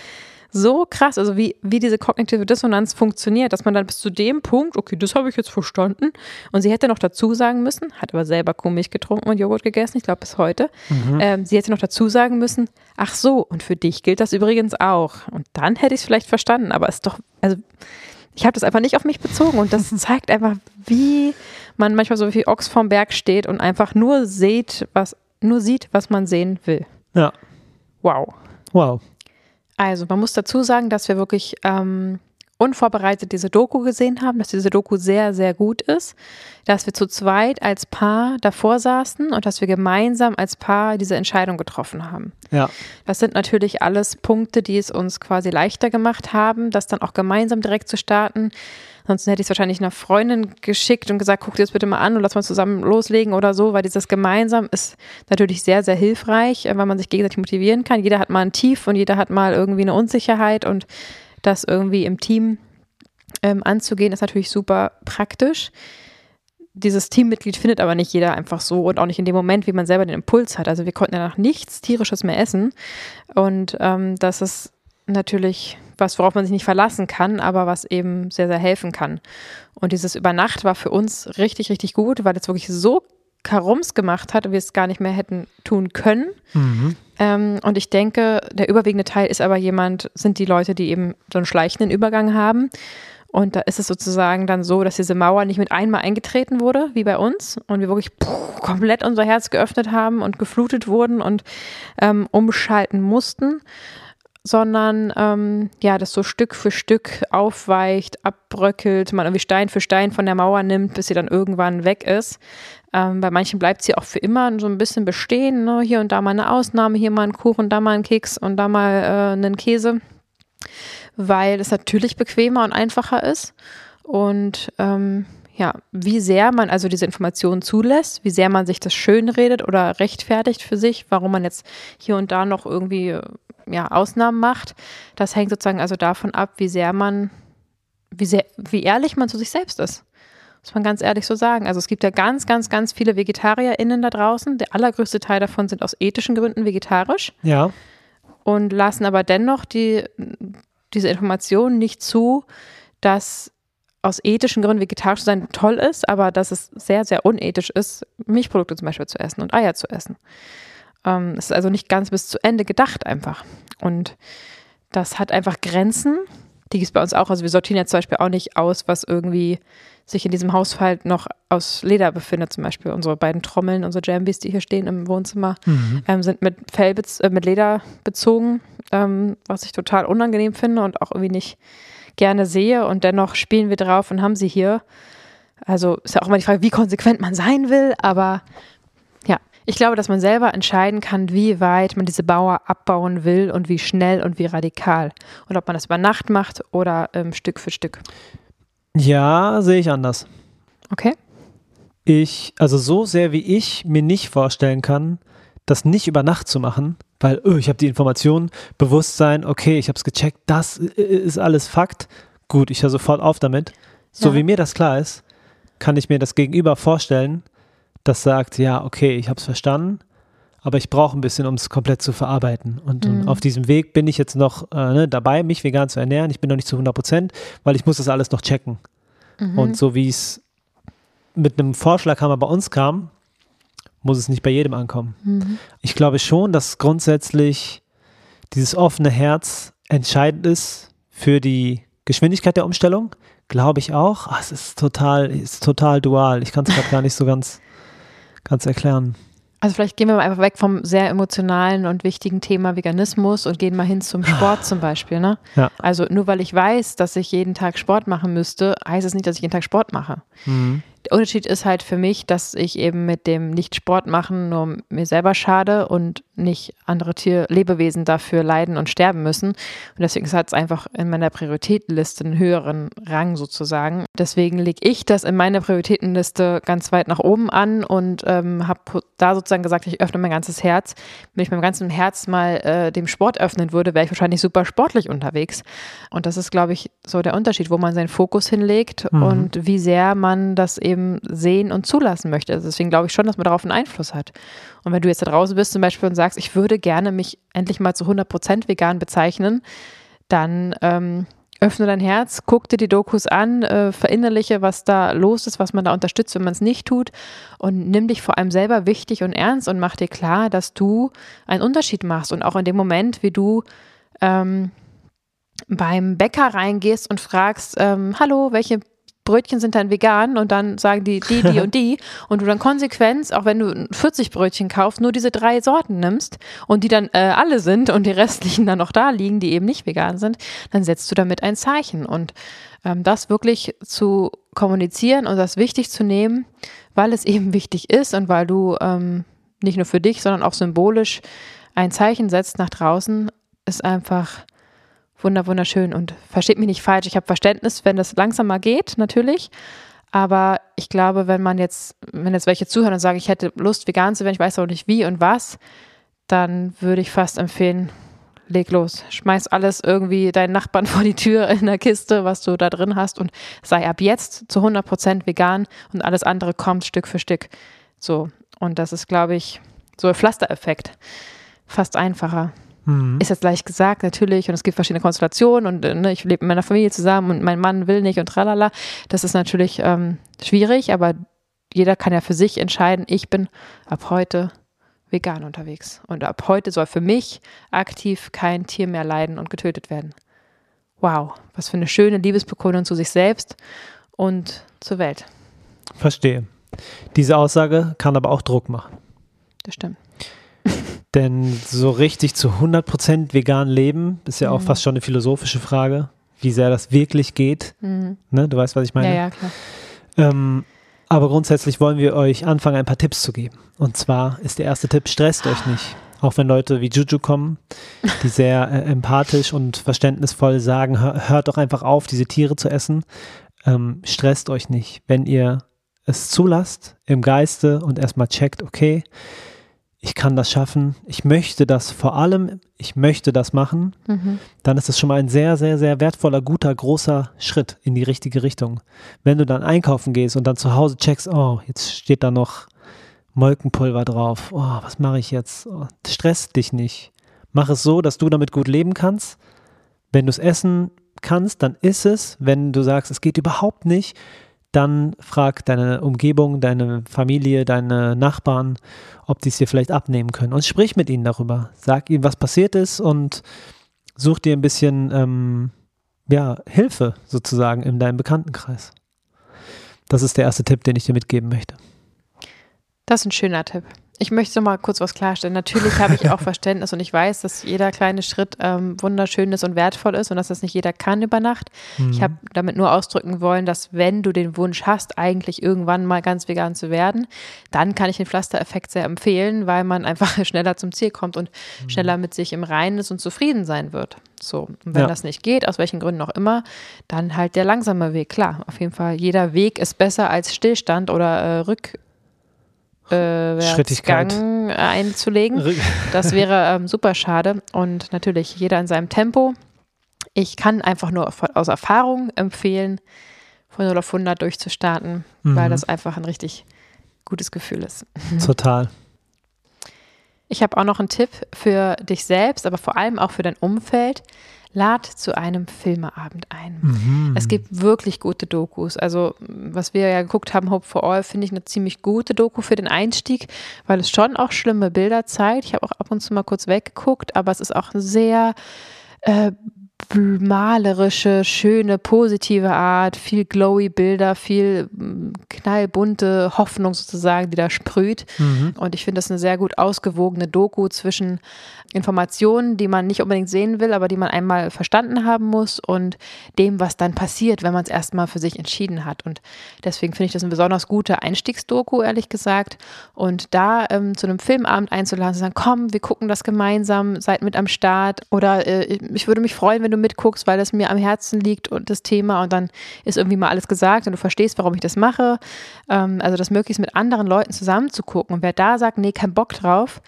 so krass, also wie, wie diese kognitive Dissonanz funktioniert, dass man dann bis zu dem Punkt, okay, das habe ich jetzt verstanden. Und sie hätte noch dazu sagen müssen, hat aber selber Kuhmilch getrunken und Joghurt gegessen, ich glaube bis heute. Mhm. Ähm, sie hätte noch dazu sagen müssen, ach so, und für dich gilt das übrigens auch. Und dann hätte ich es vielleicht verstanden, aber es ist doch, also ich habe das einfach nicht auf mich bezogen und das zeigt einfach, wie man manchmal so wie Ochs vorm Berg steht und einfach nur sieht, was nur sieht, was man sehen will. Ja. Wow. Wow. Also, man muss dazu sagen, dass wir wirklich ähm, unvorbereitet diese Doku gesehen haben, dass diese Doku sehr, sehr gut ist, dass wir zu zweit als Paar davor saßen und dass wir gemeinsam als Paar diese Entscheidung getroffen haben. Ja. Das sind natürlich alles Punkte, die es uns quasi leichter gemacht haben, das dann auch gemeinsam direkt zu starten. Ansonsten hätte ich es wahrscheinlich einer Freundin geschickt und gesagt, guck dir das bitte mal an und lass mal zusammen loslegen oder so, weil dieses gemeinsam ist natürlich sehr, sehr hilfreich, äh, weil man sich gegenseitig motivieren kann. Jeder hat mal ein Tief und jeder hat mal irgendwie eine Unsicherheit und das irgendwie im Team ähm, anzugehen, ist natürlich super praktisch. Dieses Teammitglied findet aber nicht jeder einfach so und auch nicht in dem Moment, wie man selber den Impuls hat. Also wir konnten danach nichts Tierisches mehr essen und ähm, das ist natürlich was, worauf man sich nicht verlassen kann, aber was eben sehr, sehr helfen kann. Und dieses Übernacht war für uns richtig, richtig gut, weil es wirklich so Karums gemacht hat und wir es gar nicht mehr hätten tun können. Mhm. Ähm, und ich denke, der überwiegende Teil ist aber jemand, sind die Leute, die eben so einen schleichenden Übergang haben. Und da ist es sozusagen dann so, dass diese Mauer nicht mit einmal eingetreten wurde, wie bei uns, und wir wirklich puh, komplett unser Herz geöffnet haben und geflutet wurden und ähm, umschalten mussten, sondern ähm, ja, das so Stück für Stück aufweicht, abbröckelt, man irgendwie Stein für Stein von der Mauer nimmt, bis sie dann irgendwann weg ist. Ähm, bei manchen bleibt sie auch für immer so ein bisschen bestehen. Ne? Hier und da mal eine Ausnahme, hier mal ein Kuchen, da mal ein Keks und da mal äh, einen Käse, weil es natürlich bequemer und einfacher ist. Und ähm, ja, wie sehr man also diese Informationen zulässt, wie sehr man sich das schönredet oder rechtfertigt für sich, warum man jetzt hier und da noch irgendwie ja, Ausnahmen macht. Das hängt sozusagen also davon ab, wie sehr man wie, sehr, wie ehrlich man zu sich selbst ist. Muss man ganz ehrlich so sagen. Also es gibt ja ganz, ganz, ganz viele VegetarierInnen da draußen. Der allergrößte Teil davon sind aus ethischen Gründen vegetarisch. Ja. Und lassen aber dennoch die, diese Information nicht zu, dass aus ethischen Gründen vegetarisch zu sein toll ist, aber dass es sehr, sehr unethisch ist, Milchprodukte zum Beispiel zu essen und Eier zu essen. Ähm, es ist also nicht ganz bis zu Ende gedacht einfach. Und das hat einfach Grenzen. Die gibt es bei uns auch. Also wir sortieren ja zum Beispiel auch nicht aus, was irgendwie sich in diesem Haushalt noch aus Leder befindet. Zum Beispiel unsere beiden Trommeln, unsere Jambis, die hier stehen im Wohnzimmer, mhm. ähm, sind mit Fell, äh, mit Leder bezogen, ähm, was ich total unangenehm finde und auch irgendwie nicht gerne sehe. Und dennoch spielen wir drauf und haben sie hier. Also ist ja auch immer die Frage, wie konsequent man sein will, aber ich glaube, dass man selber entscheiden kann, wie weit man diese Bauer abbauen will und wie schnell und wie radikal. Und ob man das über Nacht macht oder ähm, Stück für Stück. Ja, sehe ich anders. Okay. Ich, also so sehr wie ich mir nicht vorstellen kann, das nicht über Nacht zu machen, weil oh, ich habe die Information, Bewusstsein, okay, ich habe es gecheckt, das ist alles Fakt. Gut, ich höre sofort auf damit. So ja. wie mir das klar ist, kann ich mir das Gegenüber vorstellen, das sagt, ja, okay, ich habe es verstanden, aber ich brauche ein bisschen, um es komplett zu verarbeiten. Und, mhm. und, auf diesem Weg bin ich jetzt noch äh, ne, dabei, mich vegan zu ernähren. Ich bin noch nicht zu 100 Prozent, weil ich muss das alles noch checken. Mhm. Und so wie es mit einem Vorschlaghammer bei uns kam, muss es nicht bei jedem ankommen. Mhm. Ich glaube schon, dass grundsätzlich dieses offene Herz entscheidend ist für die Geschwindigkeit der Umstellung. Glaube ich auch. Ach, es ist total, ist total dual. Ich kann es gerade gar nicht so ganz, ganz erklären. Also vielleicht gehen wir mal einfach weg vom sehr emotionalen und wichtigen Thema Veganismus und gehen mal hin zum Sport zum Beispiel. Ne? Ja. Also nur weil ich weiß, dass ich jeden Tag Sport machen müsste, heißt es nicht, dass ich jeden Tag Sport mache. Mhm. Der Unterschied ist halt für mich, dass ich eben mit dem Nicht-Sport machen nur mir selber schade und nicht andere Tier Lebewesen dafür leiden und sterben müssen. Und deswegen hat es einfach in meiner Prioritätenliste einen höheren Rang sozusagen. Deswegen lege ich das in meiner Prioritätenliste ganz weit nach oben an und ähm, habe da sozusagen gesagt, ich öffne mein ganzes Herz. Wenn ich meinem ganzen Herz mal äh, dem Sport öffnen würde, wäre ich wahrscheinlich super sportlich unterwegs. Und das ist, glaube ich, so der Unterschied, wo man seinen Fokus hinlegt mhm. und wie sehr man das eben eben sehen und zulassen möchte. Also deswegen glaube ich schon, dass man darauf einen Einfluss hat. Und wenn du jetzt da draußen bist zum Beispiel und sagst, ich würde gerne mich endlich mal zu 100% vegan bezeichnen, dann ähm, öffne dein Herz, guck dir die Dokus an, äh, verinnerliche, was da los ist, was man da unterstützt, wenn man es nicht tut und nimm dich vor allem selber wichtig und ernst und mach dir klar, dass du einen Unterschied machst und auch in dem Moment, wie du ähm, beim Bäcker reingehst und fragst, ähm, hallo, welche Brötchen sind dann vegan und dann sagen die die, die und die. Und du dann konsequent, auch wenn du 40 Brötchen kaufst, nur diese drei Sorten nimmst und die dann äh, alle sind und die restlichen dann noch da liegen, die eben nicht vegan sind, dann setzt du damit ein Zeichen. Und ähm, das wirklich zu kommunizieren und das wichtig zu nehmen, weil es eben wichtig ist und weil du ähm, nicht nur für dich, sondern auch symbolisch ein Zeichen setzt nach draußen, ist einfach wunder wunderschön und versteht mich nicht falsch. Ich habe Verständnis, wenn das langsamer geht, natürlich. Aber ich glaube, wenn man jetzt, wenn jetzt welche zuhören und sagen, ich hätte Lust, vegan zu werden, ich weiß auch nicht wie und was, dann würde ich fast empfehlen, leg los. Schmeiß alles irgendwie deinen Nachbarn vor die Tür in der Kiste, was du da drin hast und sei ab jetzt zu 100% vegan und alles andere kommt Stück für Stück. So. Und das ist, glaube ich, so ein Pflastereffekt. Fast einfacher. Mhm. Ist jetzt leicht gesagt, natürlich, und es gibt verschiedene Konstellationen und äh, ne, ich lebe mit meiner Familie zusammen und mein Mann will nicht und tralala. Das ist natürlich ähm, schwierig, aber jeder kann ja für sich entscheiden, ich bin ab heute vegan unterwegs. Und ab heute soll für mich aktiv kein Tier mehr leiden und getötet werden. Wow, was für eine schöne Liebesbekundung zu sich selbst und zur Welt. Verstehe. Diese Aussage kann aber auch Druck machen. Das stimmt. Denn so richtig zu 100% vegan leben, ist ja auch mhm. fast schon eine philosophische Frage, wie sehr das wirklich geht. Mhm. Ne, du weißt, was ich meine? Ja, ja, klar. Ähm, aber grundsätzlich wollen wir euch anfangen, ein paar Tipps zu geben. Und zwar ist der erste Tipp, stresst euch nicht. Auch wenn Leute wie Juju kommen, die sehr äh, empathisch und verständnisvoll sagen, hör, hört doch einfach auf, diese Tiere zu essen. Ähm, stresst euch nicht. Wenn ihr es zulasst im Geiste und erstmal checkt, okay, ich kann das schaffen, ich möchte das vor allem, ich möchte das machen, mhm. dann ist das schon mal ein sehr, sehr, sehr wertvoller, guter, großer Schritt in die richtige Richtung. Wenn du dann einkaufen gehst und dann zu Hause checkst, oh, jetzt steht da noch Molkenpulver drauf, oh, was mache ich jetzt? Oh, stress dich nicht. Mach es so, dass du damit gut leben kannst. Wenn du es essen kannst, dann ist es. Wenn du sagst, es geht überhaupt nicht, dann frag deine Umgebung, deine Familie, deine Nachbarn, ob die es dir vielleicht abnehmen können. Und sprich mit ihnen darüber. Sag ihnen, was passiert ist und such dir ein bisschen ähm, ja, Hilfe sozusagen in deinem Bekanntenkreis. Das ist der erste Tipp, den ich dir mitgeben möchte. Das ist ein schöner Tipp. Ich möchte mal kurz was klarstellen. Natürlich habe ich auch Verständnis und ich weiß, dass jeder kleine Schritt ähm, wunderschön ist und wertvoll ist und dass das nicht jeder kann über Nacht. Mhm. Ich habe damit nur ausdrücken wollen, dass wenn du den Wunsch hast, eigentlich irgendwann mal ganz vegan zu werden, dann kann ich den Pflastereffekt sehr empfehlen, weil man einfach schneller zum Ziel kommt und mhm. schneller mit sich im Reinen ist und zufrieden sein wird. So, und wenn ja. das nicht geht, aus welchen Gründen auch immer, dann halt der langsame Weg. Klar, auf jeden Fall, jeder Weg ist besser als Stillstand oder äh, Rück, Schrittigkeit einzulegen. Das wäre ähm, super schade. Und natürlich jeder in seinem Tempo. Ich kann einfach nur aus Erfahrung empfehlen, von 0 auf 100 durchzustarten, mhm. weil das einfach ein richtig gutes Gefühl ist. Total. Ich habe auch noch einen Tipp für dich selbst, aber vor allem auch für dein Umfeld lad zu einem Filmeabend ein. Mhm. Es gibt wirklich gute Dokus. Also, was wir ja geguckt haben, Hope for All, finde ich eine ziemlich gute Doku für den Einstieg, weil es schon auch schlimme Bilder zeigt. Ich habe auch ab und zu mal kurz weggeguckt, aber es ist auch sehr äh, malerische, schöne, positive Art, viel glowy Bilder, viel mm, knallbunte Hoffnung sozusagen, die da sprüht. Mhm. Und ich finde das eine sehr gut ausgewogene Doku zwischen Informationen, die man nicht unbedingt sehen will, aber die man einmal verstanden haben muss und dem, was dann passiert, wenn man es erstmal für sich entschieden hat. Und deswegen finde ich das ein besonders guter Einstiegsdoku, ehrlich gesagt. Und da ähm, zu einem Filmabend einzuladen, zu sagen, komm, wir gucken das gemeinsam, seid mit am Start. Oder äh, ich würde mich freuen, wenn du mitguckst, weil es mir am Herzen liegt und das Thema und dann ist irgendwie mal alles gesagt und du verstehst, warum ich das mache. Ähm, also das möglichst mit anderen Leuten zusammen zu gucken. Und wer da sagt, nee, kein Bock drauf,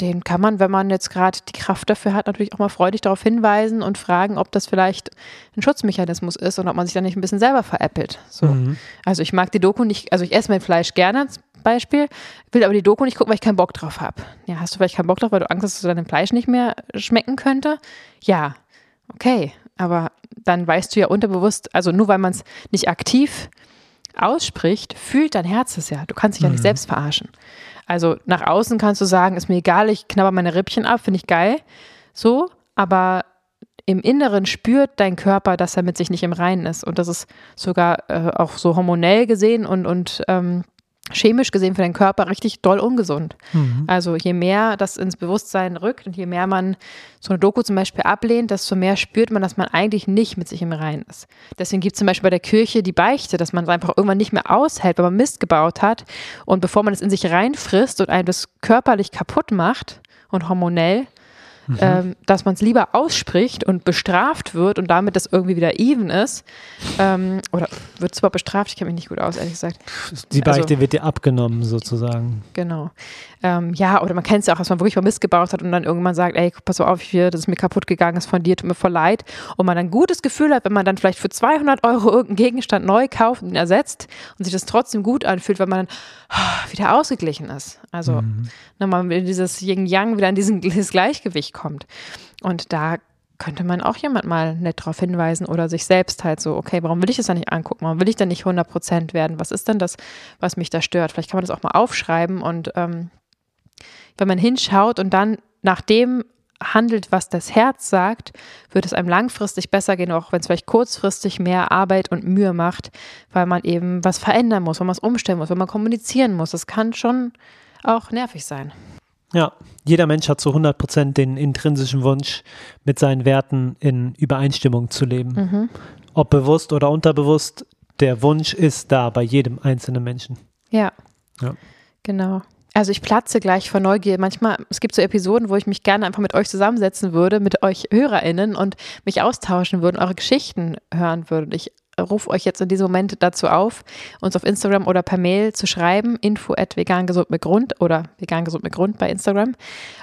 den kann man, wenn man jetzt gerade die Kraft dafür hat, natürlich auch mal freudig darauf hinweisen und fragen, ob das vielleicht ein Schutzmechanismus ist und ob man sich dann nicht ein bisschen selber veräppelt. So. Mhm. Also ich mag die Doku nicht, also ich esse mein Fleisch gerne als Beispiel, will aber die Doku nicht gucken, weil ich keinen Bock drauf habe. Ja, hast du vielleicht keinen Bock drauf, weil du Angst hast, dass du deinem Fleisch nicht mehr schmecken könnte? Ja, okay, aber dann weißt du ja unterbewusst, also nur weil man es nicht aktiv ausspricht, fühlt dein Herz es ja. Du kannst dich mhm. ja nicht mhm. selbst verarschen. Also nach außen kannst du sagen, ist mir egal, ich knabber meine Rippchen ab, finde ich geil. So, aber im Inneren spürt dein Körper, dass er mit sich nicht im Reinen ist. Und das ist sogar äh, auch so hormonell gesehen und, und ähm, chemisch gesehen für den Körper richtig doll ungesund. Mhm. Also je mehr das ins Bewusstsein rückt und je mehr man so eine Doku zum Beispiel ablehnt, desto mehr spürt man, dass man eigentlich nicht mit sich im Reinen ist. Deswegen gibt es zum Beispiel bei der Kirche die Beichte, dass man es einfach irgendwann nicht mehr aushält, weil man Mist gebaut hat und bevor man es in sich reinfrisst und einem das körperlich kaputt macht und hormonell, Mhm. Ähm, dass man es lieber ausspricht und bestraft wird und damit das irgendwie wieder even ist. Ähm, oder wird es überhaupt bestraft? Ich kenne mich nicht gut aus, ehrlich gesagt. Die Beichte also, wird dir abgenommen, sozusagen. Genau. Ähm, ja, oder man kennt es ja auch, dass man wirklich mal Mist gebaut hat und dann irgendwann sagt, ey, pass auf, hier, das ist mir kaputt gegangen, ist von dir, tut mir voll leid. Und man ein gutes Gefühl hat, wenn man dann vielleicht für 200 Euro irgendeinen Gegenstand neu kauft und ersetzt und sich das trotzdem gut anfühlt, weil man dann oh, wieder ausgeglichen ist. Also, mhm. ne, man will dieses Yin-Yang wieder in diesen, dieses Gleichgewicht kommt. Und da könnte man auch jemand mal nett darauf hinweisen oder sich selbst halt so, okay, warum will ich das da nicht angucken? Warum will ich da nicht 100 Prozent werden? Was ist denn das, was mich da stört? Vielleicht kann man das auch mal aufschreiben und ähm, wenn man hinschaut und dann nach dem handelt, was das Herz sagt, wird es einem langfristig besser gehen, auch wenn es vielleicht kurzfristig mehr Arbeit und Mühe macht, weil man eben was verändern muss, weil man es umstellen muss, weil man kommunizieren muss. Das kann schon auch nervig sein. Ja, jeder Mensch hat zu 100 Prozent den intrinsischen Wunsch, mit seinen Werten in Übereinstimmung zu leben. Mhm. Ob bewusst oder unterbewusst, der Wunsch ist da bei jedem einzelnen Menschen. Ja. Ja. Genau. Also ich platze gleich vor Neugier. Manchmal, es gibt so Episoden, wo ich mich gerne einfach mit euch zusammensetzen würde, mit euch HörerInnen und mich austauschen würde und eure Geschichten hören würde. Ich rufe euch jetzt in diesem Moment dazu auf, uns auf Instagram oder per Mail zu schreiben, info at vegangesund mit Grund oder vegangesund mit Grund bei Instagram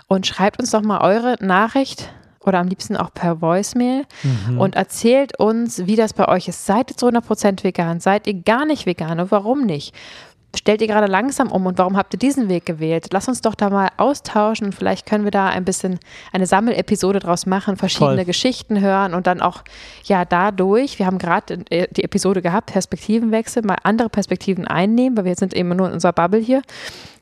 und schreibt uns doch mal eure Nachricht oder am liebsten auch per Voicemail mhm. und erzählt uns, wie das bei euch ist. Seid ihr zu 100% vegan? Seid ihr gar nicht vegan? Und warum nicht? Stellt ihr gerade langsam um und warum habt ihr diesen Weg gewählt? Lass uns doch da mal austauschen und vielleicht können wir da ein bisschen eine Sammelepisode draus machen, verschiedene Voll. Geschichten hören und dann auch ja dadurch, wir haben gerade äh, die Episode gehabt, Perspektivenwechsel, mal andere Perspektiven einnehmen, weil wir sind eben nur in unserer Bubble hier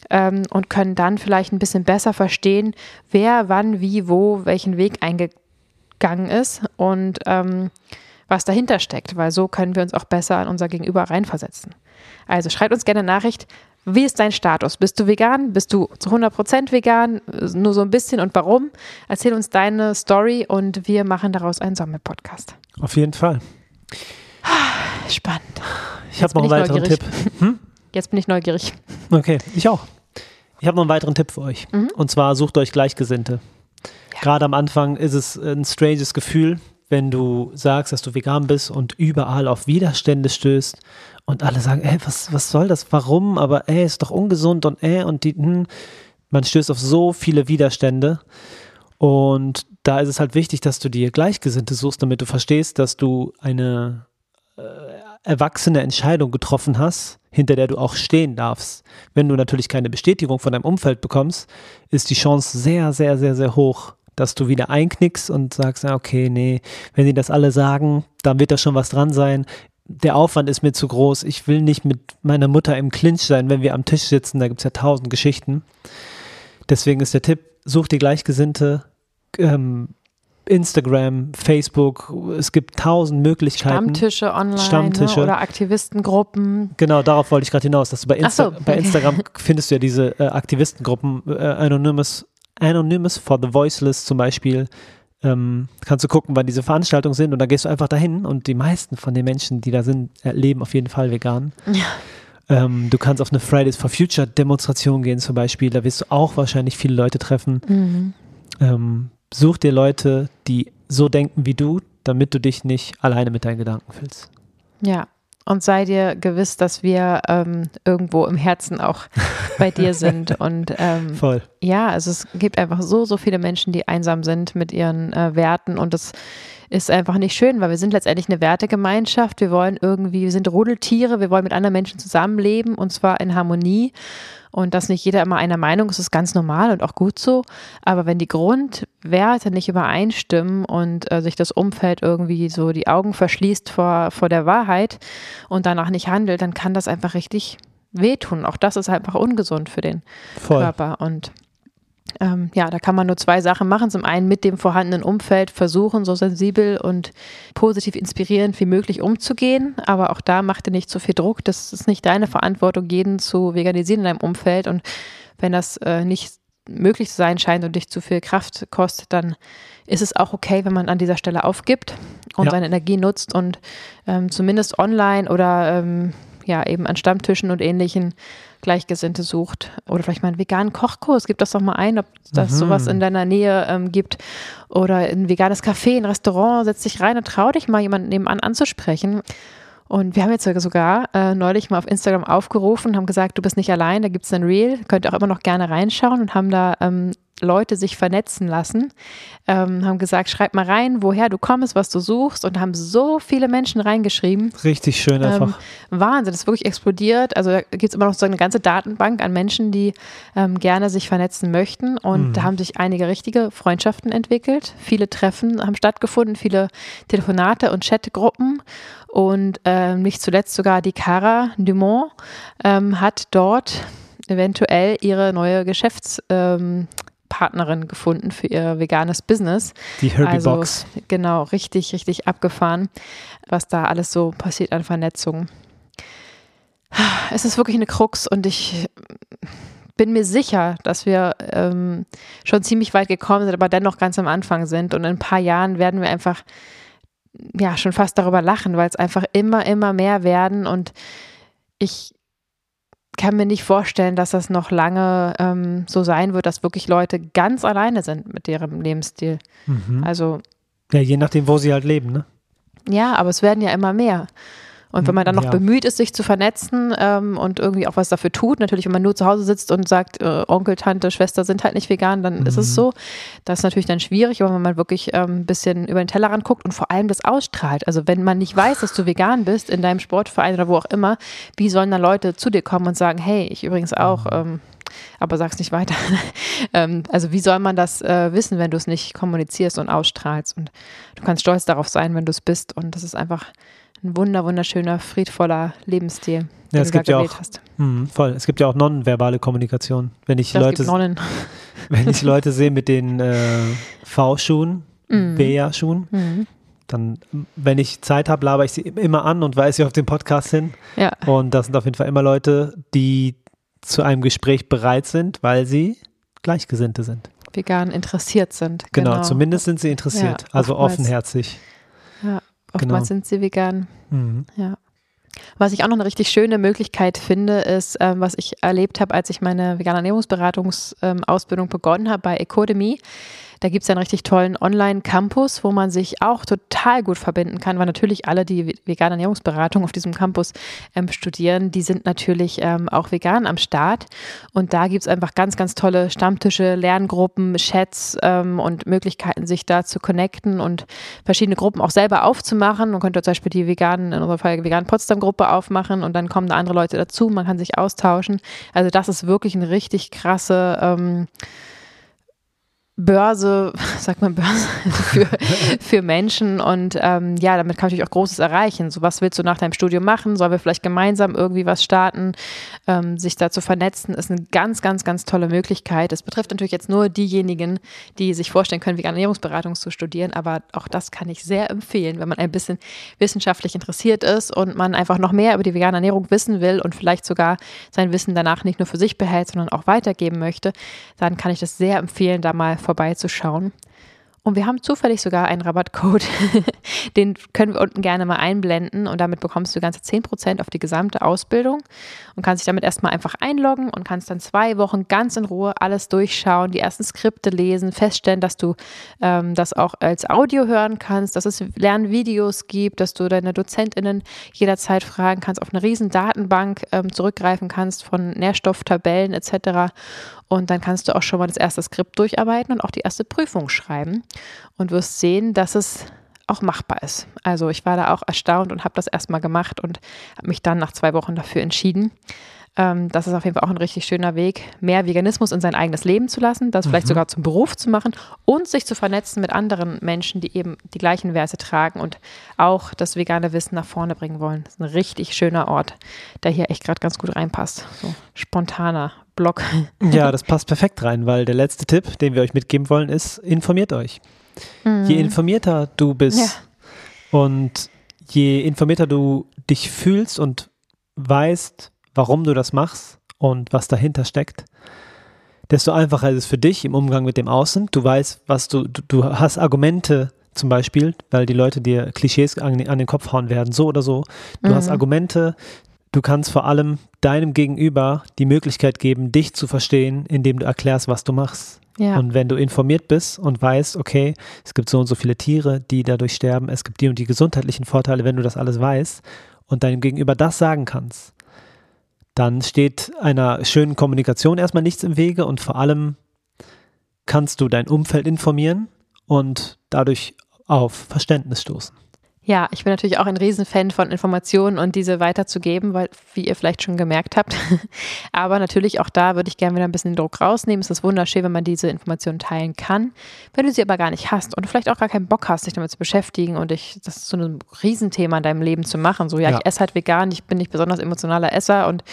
ähm, und können dann vielleicht ein bisschen besser verstehen, wer wann, wie, wo, welchen Weg eingegangen ist und ähm, was dahinter steckt, weil so können wir uns auch besser an unser Gegenüber reinversetzen. Also schreibt uns gerne Nachricht. Wie ist dein Status? Bist du vegan? Bist du zu 100% vegan? Nur so ein bisschen und warum? Erzähl uns deine Story und wir machen daraus einen Sommer-Podcast. Auf jeden Fall. Spannend. Ich habe noch einen weiteren neugierig. Tipp. Hm? Jetzt bin ich neugierig. Okay, ich auch. Ich habe noch einen weiteren Tipp für euch. Mhm. Und zwar sucht euch Gleichgesinnte. Ja. Gerade am Anfang ist es ein stranges Gefühl, wenn du sagst, dass du vegan bist und überall auf Widerstände stößt und alle sagen, ey, was, was soll das? Warum? Aber ey, ist doch ungesund und ey, und die, hm, man stößt auf so viele Widerstände. Und da ist es halt wichtig, dass du dir Gleichgesinnte suchst, damit du verstehst, dass du eine äh, erwachsene Entscheidung getroffen hast, hinter der du auch stehen darfst. Wenn du natürlich keine Bestätigung von deinem Umfeld bekommst, ist die Chance sehr, sehr, sehr, sehr hoch, dass du wieder einknickst und sagst, okay, nee, wenn sie das alle sagen, dann wird da schon was dran sein der Aufwand ist mir zu groß. Ich will nicht mit meiner Mutter im Clinch sein, wenn wir am Tisch sitzen. Da gibt es ja tausend Geschichten. Deswegen ist der Tipp, such dir Gleichgesinnte. Ähm, Instagram, Facebook, es gibt tausend Möglichkeiten. Stammtische online ne, Stammtische. Oder Aktivistengruppen. Genau, darauf wollte ich gerade hinaus, dass du bei, Insta so, okay. bei Instagram findest du ja diese äh, Aktivistengruppen, äh, Anonymous, Anonymous for the Voiceless zum Beispiel, ähm, kannst du gucken, wann diese Veranstaltungen sind und dann gehst du einfach dahin und die meisten von den Menschen, die da sind, leben auf jeden Fall vegan. Ja. Ähm, du kannst auf eine Fridays for Future Demonstration gehen zum Beispiel, da wirst du auch wahrscheinlich viele Leute treffen. Mhm. Ähm, such dir Leute, die so denken wie du, damit du dich nicht alleine mit deinen Gedanken fühlst. Ja, und sei dir gewiss, dass wir ähm, irgendwo im Herzen auch bei dir sind. Und ähm, Voll. ja, also es gibt einfach so, so viele Menschen, die einsam sind mit ihren äh, Werten und das ist einfach nicht schön, weil wir sind letztendlich eine Wertegemeinschaft. Wir wollen irgendwie, wir sind Rudeltiere, wir wollen mit anderen Menschen zusammenleben und zwar in Harmonie. Und dass nicht jeder immer einer Meinung ist, ist ganz normal und auch gut so. Aber wenn die Grundwerte nicht übereinstimmen und äh, sich das Umfeld irgendwie so die Augen verschließt vor, vor der Wahrheit und danach nicht handelt, dann kann das einfach richtig wehtun. Auch das ist einfach ungesund für den Voll. Körper. Und ähm, ja, da kann man nur zwei Sachen machen. Zum einen mit dem vorhandenen Umfeld versuchen, so sensibel und positiv inspirierend wie möglich umzugehen. Aber auch da macht dir nicht zu viel Druck. Das ist nicht deine Verantwortung, jeden zu veganisieren in deinem Umfeld. Und wenn das äh, nicht möglich zu sein scheint und dich zu viel Kraft kostet, dann ist es auch okay, wenn man an dieser Stelle aufgibt und ja. seine Energie nutzt und ähm, zumindest online oder ähm, ja eben an Stammtischen und ähnlichen Gleichgesinnte sucht. Oder vielleicht mal einen veganen Kochkurs. Gib das doch mal ein, ob das mhm. sowas in deiner Nähe ähm, gibt. Oder ein veganes Café, ein Restaurant. Setz dich rein und trau dich mal, jemanden nebenan anzusprechen. Und wir haben jetzt sogar äh, neulich mal auf Instagram aufgerufen, haben gesagt, du bist nicht allein, da gibt es ein Reel, könnt ihr auch immer noch gerne reinschauen und haben da ähm, Leute sich vernetzen lassen, ähm, haben gesagt, schreib mal rein, woher du kommst, was du suchst und haben so viele Menschen reingeschrieben. Richtig schön einfach. Ähm, Wahnsinn, das ist wirklich explodiert. Also da gibt es immer noch so eine ganze Datenbank an Menschen, die ähm, gerne sich vernetzen möchten und mhm. da haben sich einige richtige Freundschaften entwickelt. Viele Treffen haben stattgefunden, viele Telefonate und Chatgruppen und äh, nicht zuletzt sogar die Cara Dumont ähm, hat dort eventuell ihre neue Geschäfts ähm, Partnerin gefunden für ihr veganes Business. Die Herbie also, Box. Genau, richtig, richtig abgefahren, was da alles so passiert an Vernetzung. Es ist wirklich eine Krux und ich bin mir sicher, dass wir ähm, schon ziemlich weit gekommen sind, aber dennoch ganz am Anfang sind. Und in ein paar Jahren werden wir einfach ja schon fast darüber lachen, weil es einfach immer, immer mehr werden. Und ich kann mir nicht vorstellen, dass das noch lange ähm, so sein wird, dass wirklich Leute ganz alleine sind mit ihrem Lebensstil. Mhm. Also. Ja, je nachdem, wo sie halt leben, ne? Ja, aber es werden ja immer mehr. Und wenn man dann noch Ja. bemüht ist, sich zu vernetzen ähm, und irgendwie auch was dafür tut, natürlich, wenn man nur zu Hause sitzt und sagt, äh, Onkel, Tante, Schwester sind halt nicht vegan, dann ist Mhm. es so. Das ist natürlich dann schwierig, aber wenn man wirklich ähm, ein bisschen über den Tellerrand guckt und vor allem das ausstrahlt. Also wenn man nicht weiß, dass du vegan bist in deinem Sportverein oder wo auch immer, wie sollen dann Leute zu dir kommen und sagen, hey, ich übrigens auch, Mhm. ähm, aber sag's nicht weiter. ähm, also wie soll man das äh, wissen, wenn du es nicht kommunizierst und ausstrahlst? Und du kannst stolz darauf sein, wenn du es bist. Und das ist einfach ein wunder, wunderschöner, friedvoller Lebensstil, den Ja, es gibt ja auch- hast. Mhm, voll. Es gibt ja auch nonverbale Kommunikation. Wenn ich Das Leute, wenn ich Leute sehe mit den äh, V-Schuhen, Bea-Schuhen, Mhm. dann, wenn ich Zeit habe, laber ich sie immer an und weise sie auf den Podcast hin. Ja, Und das sind auf jeden Fall immer Leute, die zu einem Gespräch bereit sind, weil sie Gleichgesinnte sind. vegan interessiert sind. Genau, zumindest sind sie interessiert, Ja, also oftmals. offenherzig. Ja, oftmals genau. sind sie vegan. Mhm. Ja. Was ich auch noch eine richtig schöne Möglichkeit finde, ist, ähm, was ich erlebt habe, als ich meine vegane Ernährungsberatungsausbildung begonnen habe bei Ecodemy. Da gibt es einen richtig tollen Online-Campus, wo man sich auch total gut verbinden kann, weil natürlich alle, die ve- vegane Ernährungsberatung auf diesem Campus ähm, studieren, die sind natürlich ähm, auch vegan am Start. Und da gibt es einfach ganz, ganz tolle Stammtische, Lerngruppen, Chats ähm, und Möglichkeiten, sich da zu connecten und verschiedene Gruppen auch selber aufzumachen. Man könnte zum Beispiel die veganen, in unserem Fall veganen Potsdam-Gruppe aufmachen und dann kommen da andere Leute dazu, man kann sich austauschen. Also das ist wirklich eine richtig krasse ähm, Börse, sagt man Börse, für, für Menschen und ähm, ja, damit kann man natürlich auch Großes erreichen. So, was willst du nach deinem Studium machen? Sollen wir vielleicht gemeinsam irgendwie was starten? Ähm, sich da zu vernetzen, ist eine ganz, ganz, ganz tolle Möglichkeit. Es betrifft natürlich jetzt nur diejenigen, die sich vorstellen können, vegane Ernährungsberatung zu studieren, aber auch das kann ich sehr empfehlen, wenn man ein bisschen wissenschaftlich interessiert ist und man einfach noch mehr über die vegane Ernährung wissen will und vielleicht sogar sein Wissen danach nicht nur für sich behält, sondern auch weitergeben möchte, dann kann ich das sehr empfehlen, da mal vorbeizuschauen. Und wir haben zufällig sogar einen Rabattcode, den können wir unten gerne mal einblenden und damit bekommst du ganze 10% auf die gesamte Ausbildung und kannst dich damit erstmal einfach einloggen und kannst dann zwei Wochen ganz in Ruhe alles durchschauen, die ersten Skripte lesen, feststellen, dass du ähm, das auch als Audio hören kannst, dass es Lernvideos gibt, dass du deine DozentInnen jederzeit fragen kannst, auf eine riesen Datenbank ähm, zurückgreifen kannst von Nährstofftabellen etc. Und dann kannst du auch schon mal das erste Skript durcharbeiten und auch die erste Prüfung schreiben und wirst sehen, dass es auch machbar ist. Also ich war da auch erstaunt und habe das erstmal gemacht und habe mich dann nach zwei Wochen dafür entschieden. Ähm, das ist auf jeden Fall auch ein richtig schöner Weg, mehr Veganismus in sein eigenes Leben zu lassen, das vielleicht sogar zum Beruf zu machen und sich zu vernetzen mit anderen Menschen, die eben die gleichen Werte tragen und auch das vegane Wissen nach vorne bringen wollen. Das ist ein richtig schöner Ort, der hier echt gerade ganz gut reinpasst. So spontaner Blog. Ja, das passt perfekt rein, weil der letzte Tipp, den wir euch mitgeben wollen, ist, informiert euch. Je informierter du bist und je informierter du dich fühlst und weißt, warum du das machst und was dahinter steckt, desto einfacher ist es für dich im Umgang mit dem Außen. Du weißt, was du, du, du hast Argumente zum Beispiel, weil die Leute dir Klischees an, an den Kopf hauen werden, so oder so. Du hast Argumente, du kannst vor allem deinem Gegenüber die Möglichkeit geben, dich zu verstehen, indem du erklärst, was du machst. Ja. Und wenn du informiert bist und weißt, okay, es gibt so und so viele Tiere, die dadurch sterben, es gibt die und die gesundheitlichen Vorteile, wenn du das alles weißt und deinem Gegenüber das sagen kannst, dann steht einer schönen Kommunikation erstmal nichts im Wege und vor allem kannst du dein Umfeld informieren und dadurch auf Verständnis stoßen. Ja, ich bin natürlich auch ein Riesenfan von Informationen und diese weiterzugeben, weil, wie ihr vielleicht schon gemerkt habt. Aber natürlich auch da würde ich gerne wieder ein bisschen den Druck rausnehmen. Es ist wunderschön, wenn man diese Informationen teilen kann. Wenn du sie aber gar nicht hast und vielleicht auch gar keinen Bock hast, dich damit zu beschäftigen und dich, das ist so ein Riesenthema in deinem Leben zu machen. So, ja, Ja. ich esse halt vegan, ich bin nicht besonders emotionaler Esser und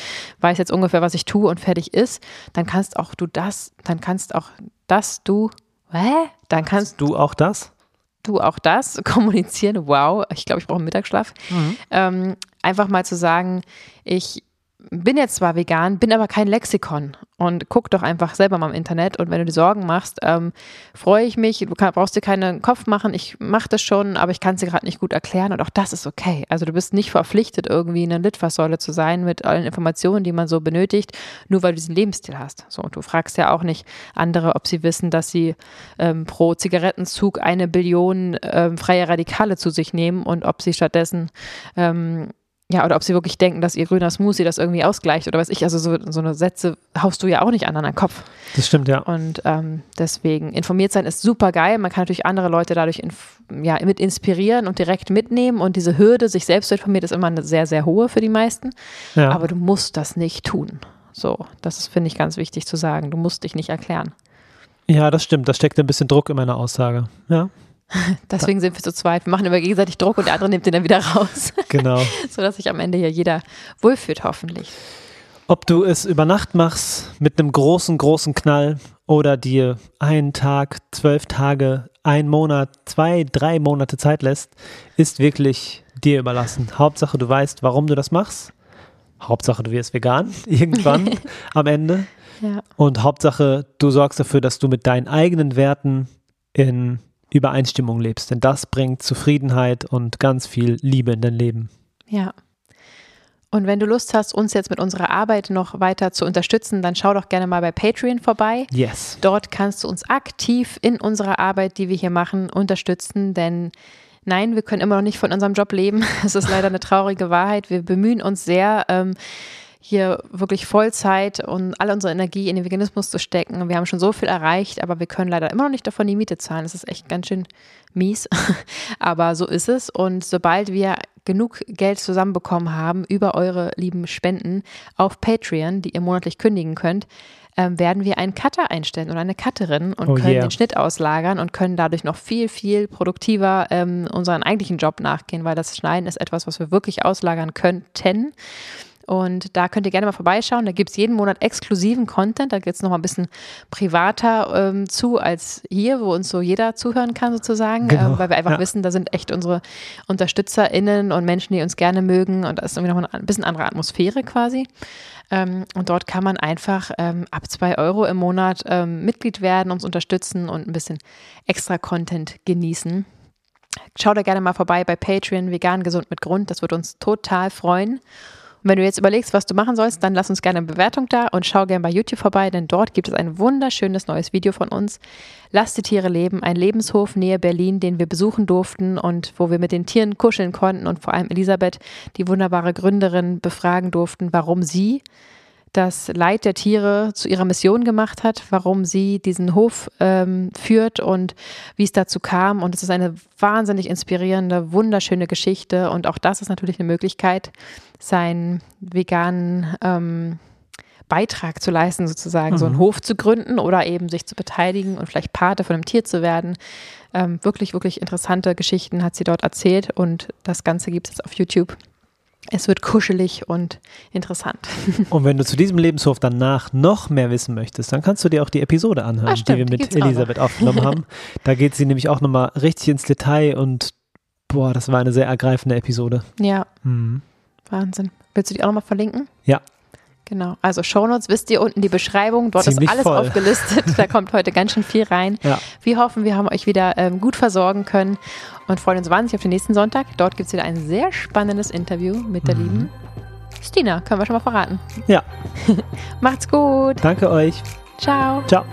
weiß jetzt ungefähr, was ich tue und fertig ist, dann kannst auch du das, dann kannst auch das du, hä? Dann kannst Du auch das? Du auch das kommunizieren. Wow, ich glaube, ich brauche einen Mittagsschlaf. Ähm, einfach mal zu sagen, ich bin jetzt zwar vegan, bin aber kein Lexikon und guck doch einfach selber mal im Internet. Und wenn du dir Sorgen machst, ähm, freue ich mich. Du kann, brauchst dir keinen Kopf machen. Ich mache das schon, aber ich kann es dir gerade nicht gut erklären. Und auch das ist okay. Also du bist nicht verpflichtet, irgendwie eine Litfaßsäule zu sein mit allen Informationen, die man so benötigt, nur weil du diesen Lebensstil hast. So, du fragst ja auch nicht andere, ob sie wissen, dass sie ähm, pro Zigarettenzug eine Billion ähm, freie Radikale zu sich nehmen und ob sie stattdessen ähm, ja, oder ob sie wirklich denken, dass ihr grüner Smoothie das irgendwie ausgleicht oder was ich. Also so, so eine Sätze haust du ja auch nicht an deinen Kopf. Das stimmt, ja. Und ähm, deswegen, informiert sein ist super geil. Man kann natürlich andere Leute dadurch ja, mit inspirieren und direkt mitnehmen. Und diese Hürde, sich selbst zu informieren, ist immer eine sehr, sehr hohe für die meisten. Ja. Aber du musst das nicht tun. So, das finde ich, ganz wichtig zu sagen. Du musst dich nicht erklären. Ja, das stimmt. Da steckt ein bisschen Druck in meiner Aussage. Ja. Deswegen sind wir zu zweit. Wir machen immer gegenseitig Druck und der andere nimmt den dann wieder raus. Genau. Sodass sich am Ende hier jeder wohlfühlt, hoffentlich. Ob du es über Nacht machst mit einem großen, großen Knall oder dir einen Tag, zwölf Tage, ein Monat, zwei, drei Monate Zeit lässt, ist wirklich dir überlassen. Hauptsache, du weißt, warum du das machst. Hauptsache, du wirst vegan irgendwann am Ende. Ja. Und Hauptsache, du sorgst dafür, dass du mit deinen eigenen Werten in Übereinstimmung lebst. Denn das bringt Zufriedenheit und ganz viel Liebe in dein Leben. Ja. Und wenn du Lust hast, uns jetzt mit unserer Arbeit noch weiter zu unterstützen, dann schau doch gerne mal bei Patreon vorbei. Yes. Dort kannst du uns aktiv in unserer Arbeit, die wir hier machen, unterstützen, denn nein, wir können immer noch nicht von unserem Job leben. Es ist leider eine traurige Wahrheit. Wir bemühen uns sehr. Ähm, hier wirklich Vollzeit und alle unsere Energie in den Veganismus zu stecken. Wir haben schon so viel erreicht, aber wir können leider immer noch nicht davon die Miete zahlen. Das ist echt ganz schön mies, aber so ist es. Und sobald wir genug Geld zusammenbekommen haben über eure lieben Spenden auf Patreon, die ihr monatlich kündigen könnt, ähm, werden wir einen Cutter einstellen oder eine Cutterin und oh können yeah. den Schnitt auslagern und können dadurch noch viel, viel produktiver ähm, unseren eigentlichen Job nachgehen, weil das Schneiden ist etwas, was wir wirklich auslagern könnten. Und da könnt ihr gerne mal vorbeischauen. Da gibt es jeden Monat exklusiven Content. Da geht es nochmal ein bisschen privater ähm, zu als hier, wo uns so jeder zuhören kann sozusagen, genau. ähm, weil wir einfach ja. wissen, da sind echt unsere UnterstützerInnen und Menschen, die uns gerne mögen. Und da ist irgendwie noch ein bisschen andere Atmosphäre quasi. Ähm, und dort kann man einfach ähm, ab zwei Euro im Monat ähm, Mitglied werden, uns unterstützen und ein bisschen extra Content genießen. Schau da gerne mal vorbei bei Patreon, vegan gesund mit Grund. Das würde uns total freuen. Wenn du jetzt überlegst, was du machen sollst, dann lass uns gerne eine Bewertung da und schau gerne bei YouTube vorbei, denn dort gibt es ein wunderschönes neues Video von uns. Lass die Tiere leben, ein Lebenshof nähe Berlin, den wir besuchen durften und wo wir mit den Tieren kuscheln konnten und vor allem Elisabeth, die wunderbare Gründerin, befragen durften, warum sie das Leid der Tiere zu ihrer Mission gemacht hat, warum sie diesen Hof ähm, führt und wie es dazu kam. Und es ist eine wahnsinnig inspirierende, wunderschöne Geschichte. Und auch das ist natürlich eine Möglichkeit, seinen veganen ähm, Beitrag zu leisten, sozusagen, mhm. so einen mhm. Hof zu gründen oder eben sich zu beteiligen und vielleicht Pate von einem Tier zu werden. Ähm, wirklich, wirklich interessante Geschichten hat sie dort erzählt und das Ganze gibt es auf YouTube. Es wird kuschelig und interessant. Und wenn du zu diesem Lebenshof danach noch mehr wissen möchtest, dann kannst du dir auch die Episode anhören, ah, die wir mit Elisabeth aufgenommen haben. Da geht sie nämlich auch nochmal richtig ins Detail und boah, das war eine sehr ergreifende Episode. Ja. Mhm. Wahnsinn. Willst du die auch nochmal verlinken? Ja, Genau, also Shownotes wisst ihr unten die Beschreibung, dort Ziemlich ist alles voll. aufgelistet, da kommt heute ganz schön viel rein. Ja. Wir hoffen, wir haben euch wieder ähm, gut versorgen können und freuen uns wahnsinnig auf den nächsten Sonntag. Dort gibt es wieder ein sehr spannendes Interview mit der mhm. lieben Stina, können wir schon mal verraten. Ja. Macht's gut. Danke euch. Ciao. Ciao.